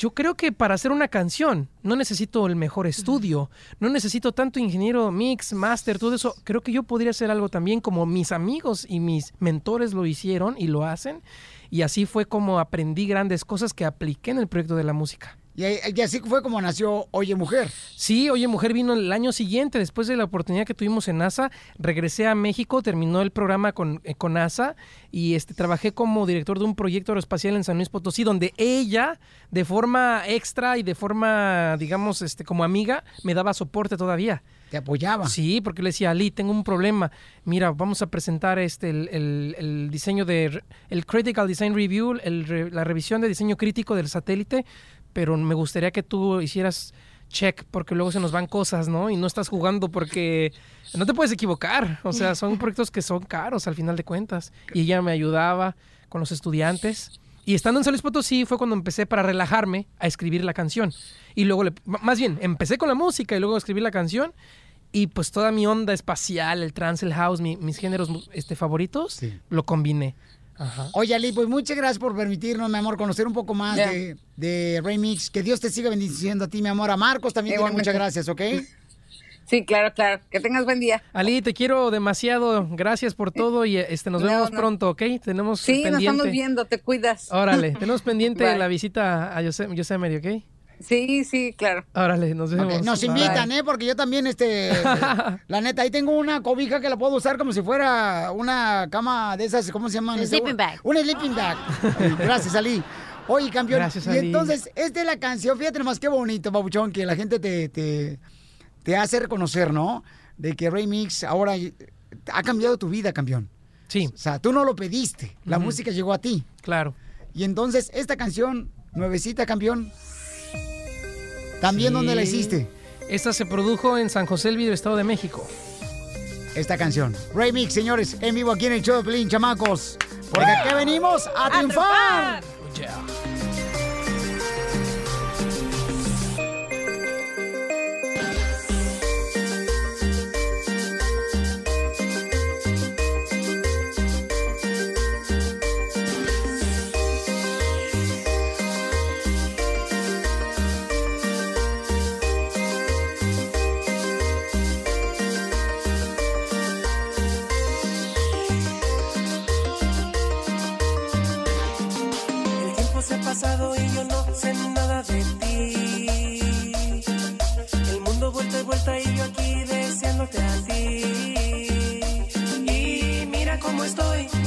yo creo que para hacer una canción no necesito el mejor estudio, no necesito tanto ingeniero, mix, master, todo eso. Creo que yo podría hacer algo también como mis amigos y mis mentores lo hicieron y lo hacen. Y así fue como aprendí grandes cosas que apliqué en el proyecto de la música.
Y, y así fue como nació Oye Mujer.
Sí, Oye Mujer vino el año siguiente, después de la oportunidad que tuvimos en NASA, regresé a México, terminó el programa con, eh, con NASA y este, trabajé como director de un proyecto aeroespacial en San Luis Potosí, donde ella, de forma extra y de forma, digamos, este, como amiga, me daba soporte todavía.
Te apoyaba.
Sí, porque le decía, Ali, tengo un problema. Mira, vamos a presentar este el, el- el diseño de el Critical Design Review, el la revisión de diseño crítico del satélite, pero me gustaría que tú hicieras check porque luego se nos van cosas, ¿no? Y no estás jugando porque no te puedes equivocar. O sea, son proyectos que son caros al final de cuentas. Y ella me ayudaba con los estudiantes. Y estando en San Luis Potosí fue cuando empecé para relajarme a escribir la canción. Y luego, le- más bien, empecé con la música y luego escribí la canción. Y pues toda mi onda espacial, el trance, el house, mi- mis géneros este, favoritos, lo combiné. Ajá.
Oye, Ali, pues muchas gracias por permitirnos, mi amor, conocer un poco más de, de Remix. Que Dios te siga bendiciendo a ti, mi amor. A Marcos también
Igualmente.
muchas gracias, ¿ok?
Sí, claro, claro. Que tengas buen día.
Ali, te quiero demasiado. Gracias por todo y este, nos
No,
vemos
no.
pronto, ¿ok? Tenemos
Sí, nos estamos viendo, te cuidas.
Órale, tenemos pendiente
Bye.
la visita a José, Yosemite, ¿ok?
Sí, sí, claro.
Órale, nos vemos.
Nos
Bye.
invitan, ¿eh? Porque yo también, este, la neta, ahí tengo una cobija que la puedo usar como si fuera una cama de esas, ¿cómo se llaman?
Un sleeping bag.
Una sleeping bag. Gracias, Ali. Oye, campeón.
Gracias,
y
Ali.
entonces, esta es la canción, fíjate nomás qué bonito, Babuchón, que la gente te, te, te hace reconocer, ¿no? De que Remix ahora ha cambiado tu vida, campeón.
Sí.
O sea, tú no lo pediste, la música llegó a ti.
Claro.
Y entonces, esta canción, nuevecita, campeón, ¿también
Sí.
dónde la hiciste?
Esta se produjo en San José el Video, Estado de México.
esta canción. Remix, señores, en vivo aquí en el show de Pelín, chamacos. Porque aquí venimos a, triunfar.
El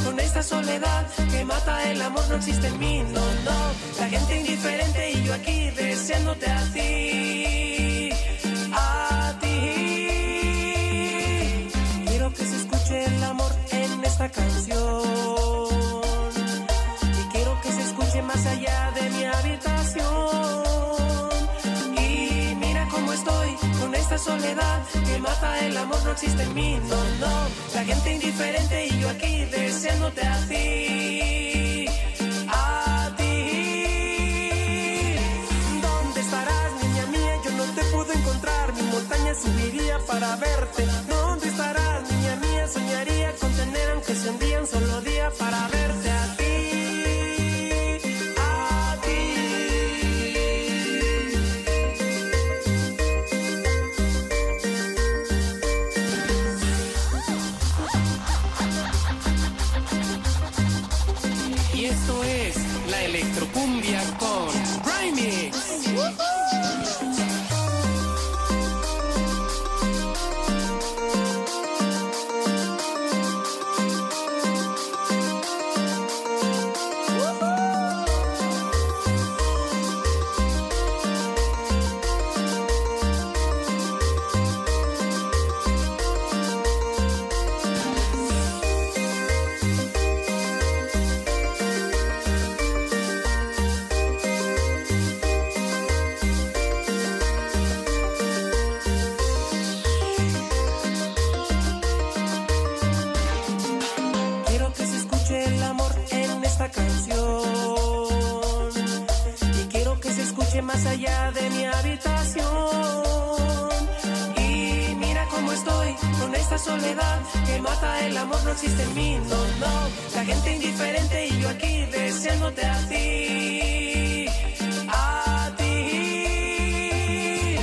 con esta soledad que mata el amor, no existe en mí, no, no. La gente indiferente y yo aquí deseándote a ti. A ti. Quiero que se escuche el amor en esta canción. Y quiero que se escuche más allá de mi habitación. esta soledad que mata el amor no existe en mí, no, no. La gente indiferente y yo aquí deseándote a ti. A ti. ¿Dónde estarás, niña mía? Yo no te pude encontrar, mi montaña subiría para verte. ¿Dónde estarás, niña mía? Soñaría con tener aunque sea un día, un solo día para verte a ti. Existe en mí, no, no. La gente indiferente y yo aquí deseándote a ti. A ti.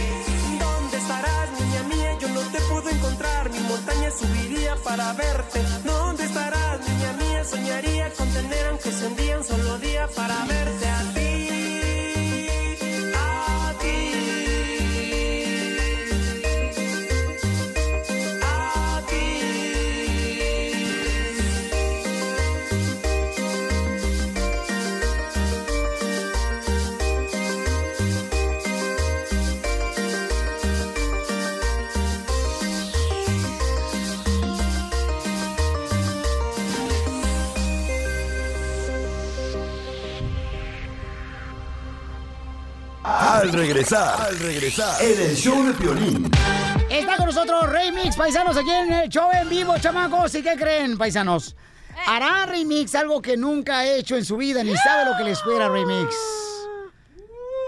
¿Dónde estarás, niña mía? Yo no te puedo encontrar. Mi montaña subiría para verte. ¿Dónde estarás, niña mía? Soñaría con tener, aunque sea un día, un solo día para verte a ti.
Al regresar, al regresar, en el show de Piolín.
Está con nosotros Remix, paisanos, aquí en el show en vivo, chamacos. ¿Y qué creen, paisanos? Hará Remix algo que nunca ha hecho en su vida, ni sabe lo que le espera, Remix.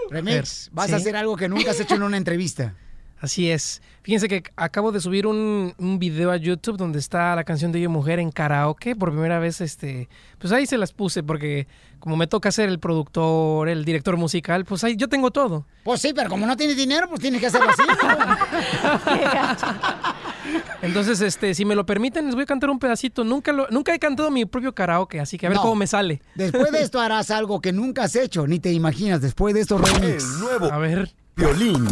Remix, vas a hacer algo que nunca has hecho en una entrevista.
Así es. Fíjense que acabo de subir un, un video a YouTube donde está la canción de Yo Mujer en karaoke. Por primera vez, este, pues ahí se las puse porque como me toca ser el productor, el director musical, pues ahí yo tengo todo.
Pues sí, pero como no tienes dinero, pues tienes que hacerlo así.
Entonces, este, si me lo permiten, les voy a cantar un pedacito. Nunca lo, nunca he cantado mi propio karaoke, así que a ver
No.
cómo me sale.
Después de esto harás algo que nunca has hecho, ni te imaginas. Después de esto, Remix.
El nuevo
A ver.
Piolín.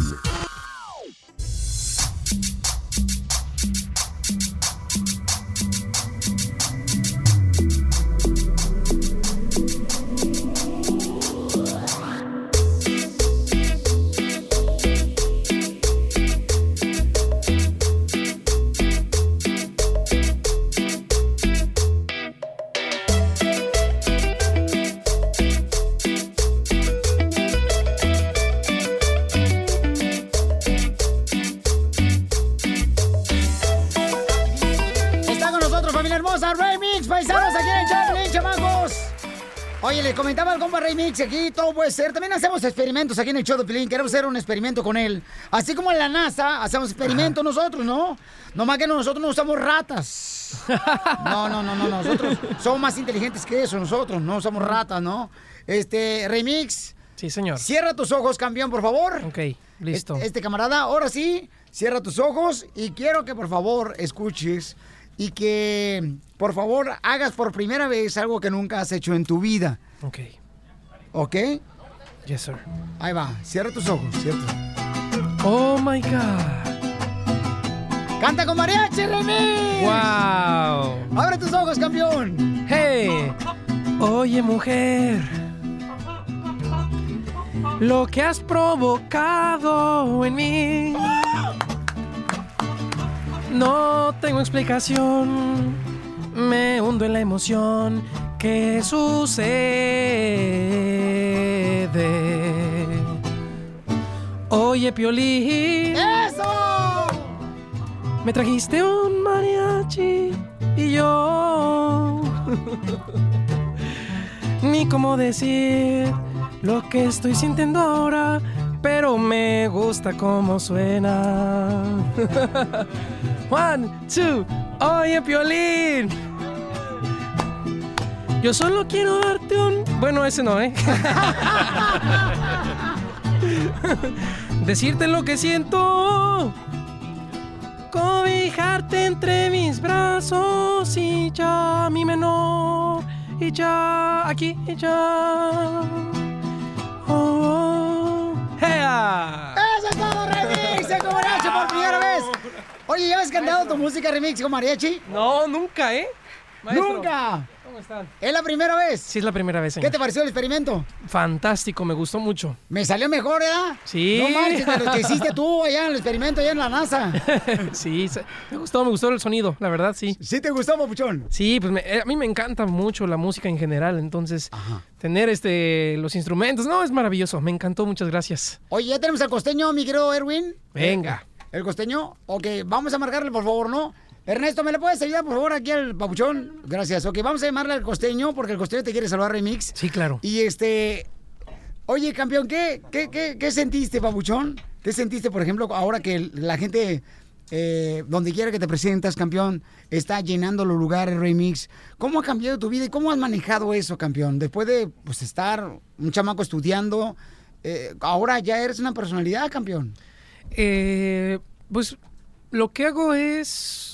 Remix, aquí todo puede ser. También hacemos experimentos aquí en el show de Pilín. Queremos hacer un experimento con él. Así como en la NASA hacemos experimentos nosotros, ¿no? Nomás que nosotros no usamos ratas. No, no, no, no. Nosotros somos más inteligentes que eso, nosotros. No usamos ratas, ¿no? Este, Remix.
Sí, señor.
Cierra tus ojos, campeón, por favor.
Ok, listo.
Este, este camarada, ahora sí, cierra tus ojos y quiero que por favor escuches y que por favor hagas por primera vez algo que nunca has hecho en tu vida.
Ok.
¿Ok?
Yes, sir.
Ahí va, cierra tus ojos, ¿cierto?
Oh my God.
¡Canta con mariachi, Remix!
Wow.
¡Abre tus ojos, campeón!
Hey. Oye, mujer. Lo que has provocado en mí. No tengo explicación. Me hundo en la emoción que sucede. Oye, Piolín.
¡Eso!
Me trajiste un mariachi y yo. Ni cómo decir lo que estoy sintiendo ahora pero me gusta cómo suena. One, two, oye, Piolín. Yo solo quiero darte un... Bueno, ese no, ¿eh? Decirte lo que siento. Cobijarte entre mis brazos y ya, mi menor. Y ya, aquí, y ya. Oh, ¡Ea!
¡Eso es todo, remix! ¡Se por primera vez! Oye, ¿ya has cantado tu música remix con mariachi?
No, nunca, ¿eh? Maestro,
¡Nunca!
¿Cómo están?
¿Es la primera vez?
Sí, es la primera vez, señor.
¿Qué te pareció el experimento?
Fantástico, me gustó mucho.
Me salió mejor, ¿verdad?
Sí.
No marches de lo que hiciste tú allá en el experimento, allá en la NASA.
sí, me gustó, me gustó el sonido, la verdad, sí.
¿Sí te gustó, Papuchón?
Sí, pues me- eh, a mí me encanta mucho la música en general, entonces tener este los instrumentos, no, es maravilloso, me encantó, muchas gracias.
Oye, ya tenemos al costeño, mi querido Erwin.
Venga.
¿El costeño? Ok, vamos a marcarle, por favor, ¿no? Ernesto, ¿me le puedes ayudar, por favor, aquí al papuchón? Gracias. Ok, vamos a llamarle al costeño, porque el costeño te quiere saludar, Remix.
Sí, claro.
Y este... Oye, campeón, ¿qué, qué, qué, qué sentiste, papuchón? ¿Qué sentiste, por ejemplo, ahora que la gente, eh, donde quiera que te presentas, campeón, está llenando los lugares, Remix? ¿Cómo ha cambiado tu vida y cómo has manejado eso, campeón? Después de pues, estar un chamaco estudiando, eh, ahora ya eres una personalidad, campeón.
Eh, pues lo que hago es...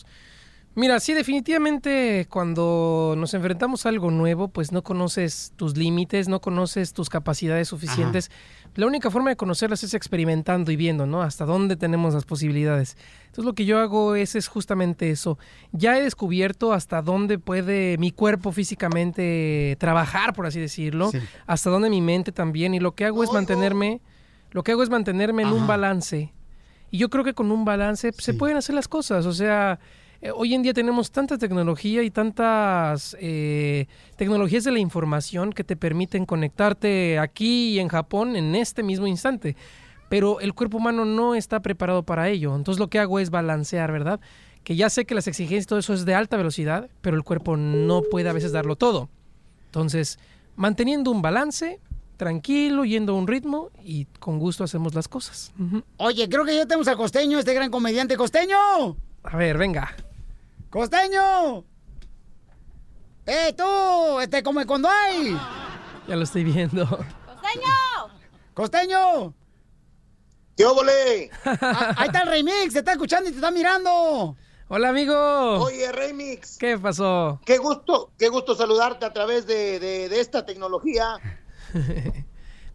Mira, sí, definitivamente cuando nos enfrentamos a algo nuevo, pues no conoces tus límites, no conoces tus capacidades suficientes. La única forma de conocerlas es experimentando y viendo, ¿no? Hasta dónde tenemos las posibilidades. Entonces lo que yo hago es, es justamente eso. Ya he descubierto hasta dónde puede mi cuerpo físicamente trabajar, por así decirlo, hasta dónde mi mente también. Y lo que hago es mantenerme, lo que hago es mantenerme en un balance. Y yo creo que con un balance se pueden hacer las cosas. O sea, eh, hoy en día tenemos tanta tecnología y tantas eh, tecnologías de la información que te permiten conectarte aquí y en Japón en este mismo instante. Pero el cuerpo humano no está preparado para ello. Entonces lo que hago es balancear, ¿verdad? Que ya sé que las exigencias y todo eso es de alta velocidad, pero el cuerpo no puede a veces darlo todo. Entonces, manteniendo un balance, tranquilo, yendo a un ritmo y con gusto hacemos las cosas.
Oye, creo que ya tenemos al costeño, este gran comediante. ¡Costeño!
A ver, venga.
¡Costeño! ¡Eh, tú! Este, come cuando hay.
Ya lo estoy viendo.
¡Costeño! ¡Costeño!
¡Qué óvole!
Ah, Ahí está el remix, te está escuchando y te está mirando.
Hola, amigo.
Oye, Remix.
¿Qué pasó?
Qué gusto, qué gusto saludarte a través de, de- de esta tecnología.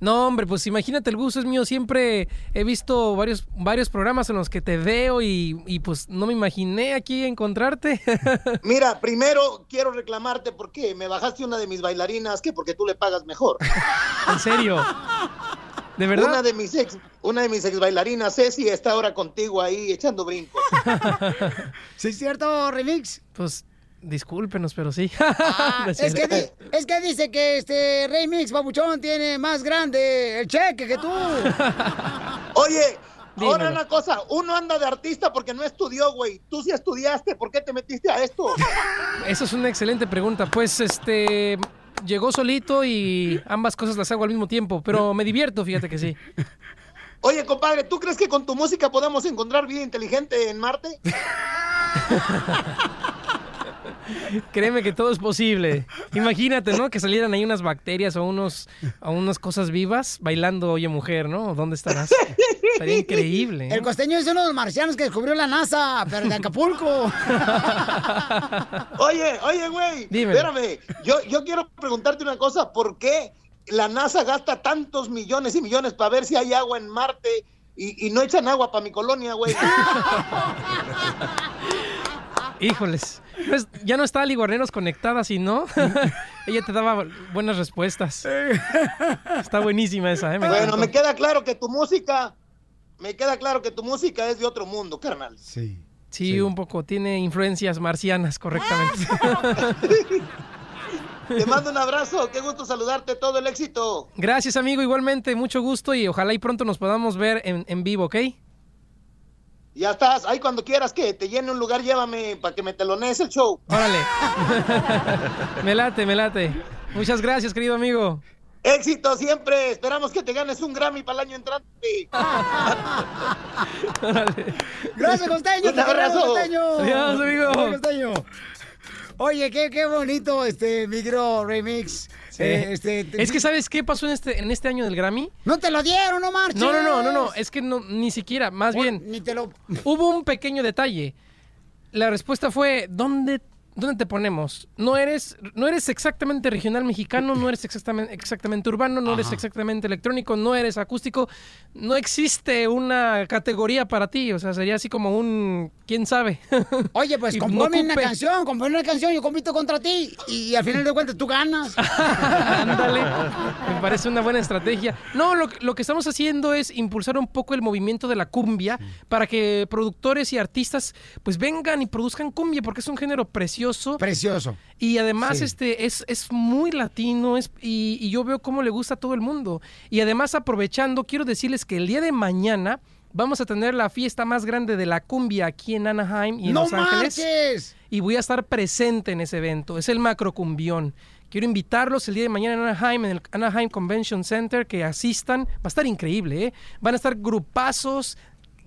No, hombre, pues imagínate, el gusto es mío. Siempre he visto varios, varios programas en los que te veo y, y, pues no me imaginé aquí encontrarte.
Mira, primero quiero reclamarte porque me bajaste una de mis bailarinas, que porque tú le pagas mejor.
en serio. ¿De verdad?
Una de mis ex, una de mis ex bailarinas, Ceci, está ahora contigo ahí echando brincos.
¿Sí es cierto, remix?
Pues discúlpenos, pero sí.
Ah, es, que
cierto.
di- es que dice que este remix, babuchón, tiene más grande el cheque que tú.
Oye, ahora una cosa, uno anda de artista porque no estudió, güey. Tú sí estudiaste, ¿por qué te metiste a esto?
Esa es una excelente pregunta. Pues este llegó solito y ambas cosas las hago al mismo tiempo, pero me divierto, fíjate que sí.
Oye, compadre, ¿tú crees que con tu música podemos encontrar vida inteligente en Marte?
Créeme que todo es posible. Imagínate, ¿no? Que salieran ahí unas bacterias o unos o unas cosas vivas bailando Oye Mujer, ¿no? ¿Dónde estarás? Estaría increíble. ¿eh?
El costeño es uno de los marcianos que descubrió la NASA, pero de Acapulco.
Oye, oye, güey,
Dímelo.
espérame. Yo, yo quiero preguntarte una cosa. ¿Por qué la NASA gasta tantos millones y millones para ver si hay agua en Marte y, y no echan agua para mi colonia, güey?
Híjoles. Pues, ya no está Ali Guarneros conectada, si no, ella te daba buenas respuestas. Está buenísima esa, ¿eh? Me
bueno,
encantó.
me queda claro que tu música, me queda claro que tu música es de otro mundo, carnal.
Sí.
Sí, un poco. Tiene influencias marcianas, correctamente.
Te mando un abrazo, qué gusto saludarte, todo el éxito.
Gracias, amigo. Igualmente, mucho gusto y ojalá y pronto nos podamos ver en, en vivo, ¿ok?
Ya estás, ahí cuando quieras que te llene un lugar, llévame para que me telonees el show.
Órale. me late, me late. Muchas gracias, querido amigo.
Éxito siempre. Esperamos que te ganes un Grammy para el año entrante.
Gracias, Costeño.
Un abrazo.
Costeño.
Adiós, amigo.
Adiós, Costeño. Oye, qué, qué bonito este micro remix.
Sí.
Eh, este, te-
Es que ¿sabes qué pasó en este, en este año del Grammy?
No te lo dieron, no marches.
No, no, no, no, no, es que no, ni siquiera, más bien.
Ni te lo...
Hubo un pequeño detalle. La respuesta fue, ¿dónde, dónde te ponemos? No eres, no eres exactamente regional mexicano, no eres exactamente, exactamente urbano, no eres
Ajá.
exactamente electrónico, no eres acústico. No existe una categoría para ti, o sea, sería así como un, ¿quién sabe?
Oye, pues
Y no
compone una canción, compone una canción, yo compito contra ti y al final de cuentas tú ganas.
Ándale, me parece una buena estrategia. No, lo, lo que estamos haciendo es impulsar un poco el movimiento de la cumbia para que productores y artistas pues vengan y produzcan cumbia porque es un género precioso.
Precioso.
Y además
Sí.
este es, es muy latino es, y, y yo veo cómo le gusta a todo el mundo. Y además aprovechando, quiero decirles que el día de mañana vamos a tener la fiesta más grande de la cumbia aquí en Anaheim y en
¡No
Los Ángeles
marches!
y voy a estar presente en ese evento. Es el Macrocumbión. Quiero invitarlos el día de mañana en Anaheim, en el Anaheim Convention Center, que asistan. Va a estar increíble, ¿eh? Van a estar grupazos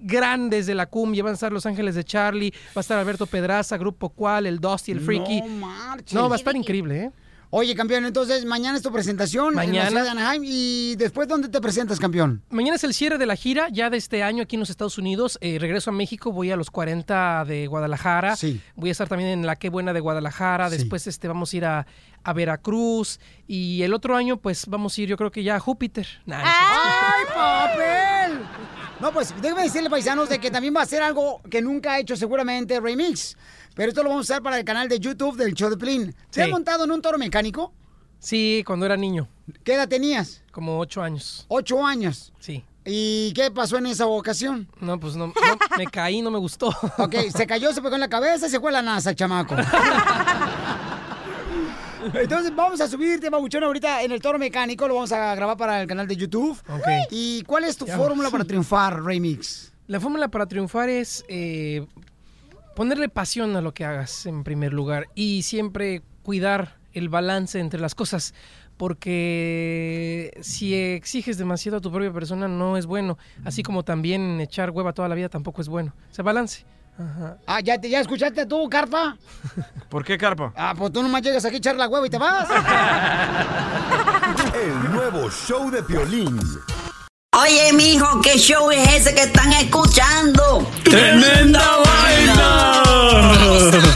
grandes de la cumbia. Van a estar Los Ángeles de Charlie, va a estar Alberto Pedraza, Grupo Cual, el Dusty, el Freaky.
No marches.
No, va a estar increíble, ¿eh?
Oye, campeón, entonces mañana es tu presentación en la
Mañana.
ciudad de Anaheim y después ¿dónde te presentas, campeón?
Mañana es el cierre de la gira ya de este año aquí en los Estados Unidos. Eh, regreso a México, voy a los 40 de Guadalajara.
Sí.
Voy a estar también en la Qué Buena de Guadalajara.
Sí.
Después este, vamos a ir a, a Veracruz. Y el otro año, pues vamos a ir, yo creo que ya a Júpiter. Nah, no es cierto.
No, pues déjame decirle, paisanos, de que también va a ser algo que nunca ha hecho seguramente Remix. Pero esto lo vamos a usar para el canal de YouTube del show de Plin. ¿Te has
Sí.
montado en un toro mecánico?
Sí, cuando era niño.
¿Qué edad tenías?
Como ocho años.
Ocho años.
Sí.
¿Y qué pasó en esa ocasión?
No, pues no, no, me caí, no me gustó.
Ok, se cayó, se pegó en la cabeza y se fue a la NASA, el chamaco. Entonces vamos a subirte, Babuchón, ahorita en el toro mecánico. Lo vamos a grabar para el canal de YouTube. ¿Y cuál es tu
Ya.
fórmula para triunfar, Remix?
La fórmula para triunfar es eh, ponerle pasión a lo que hagas en primer lugar y siempre cuidar el balance entre las cosas. Porque si exiges demasiado a tu propia persona no es bueno. Así como también echar hueva toda la vida tampoco es bueno. O sea, balance. Ajá.
Ah, ¿ya, te, ¿ya escuchaste tú, Carpa?
¿Por qué, Carpa?
Ah, pues tú nomás llegas aquí a echar la hueva y te vas.
El nuevo show de Piolín.
Oye, mijo, ¿qué show es ese que están escuchando?
¡Tremenda vaina!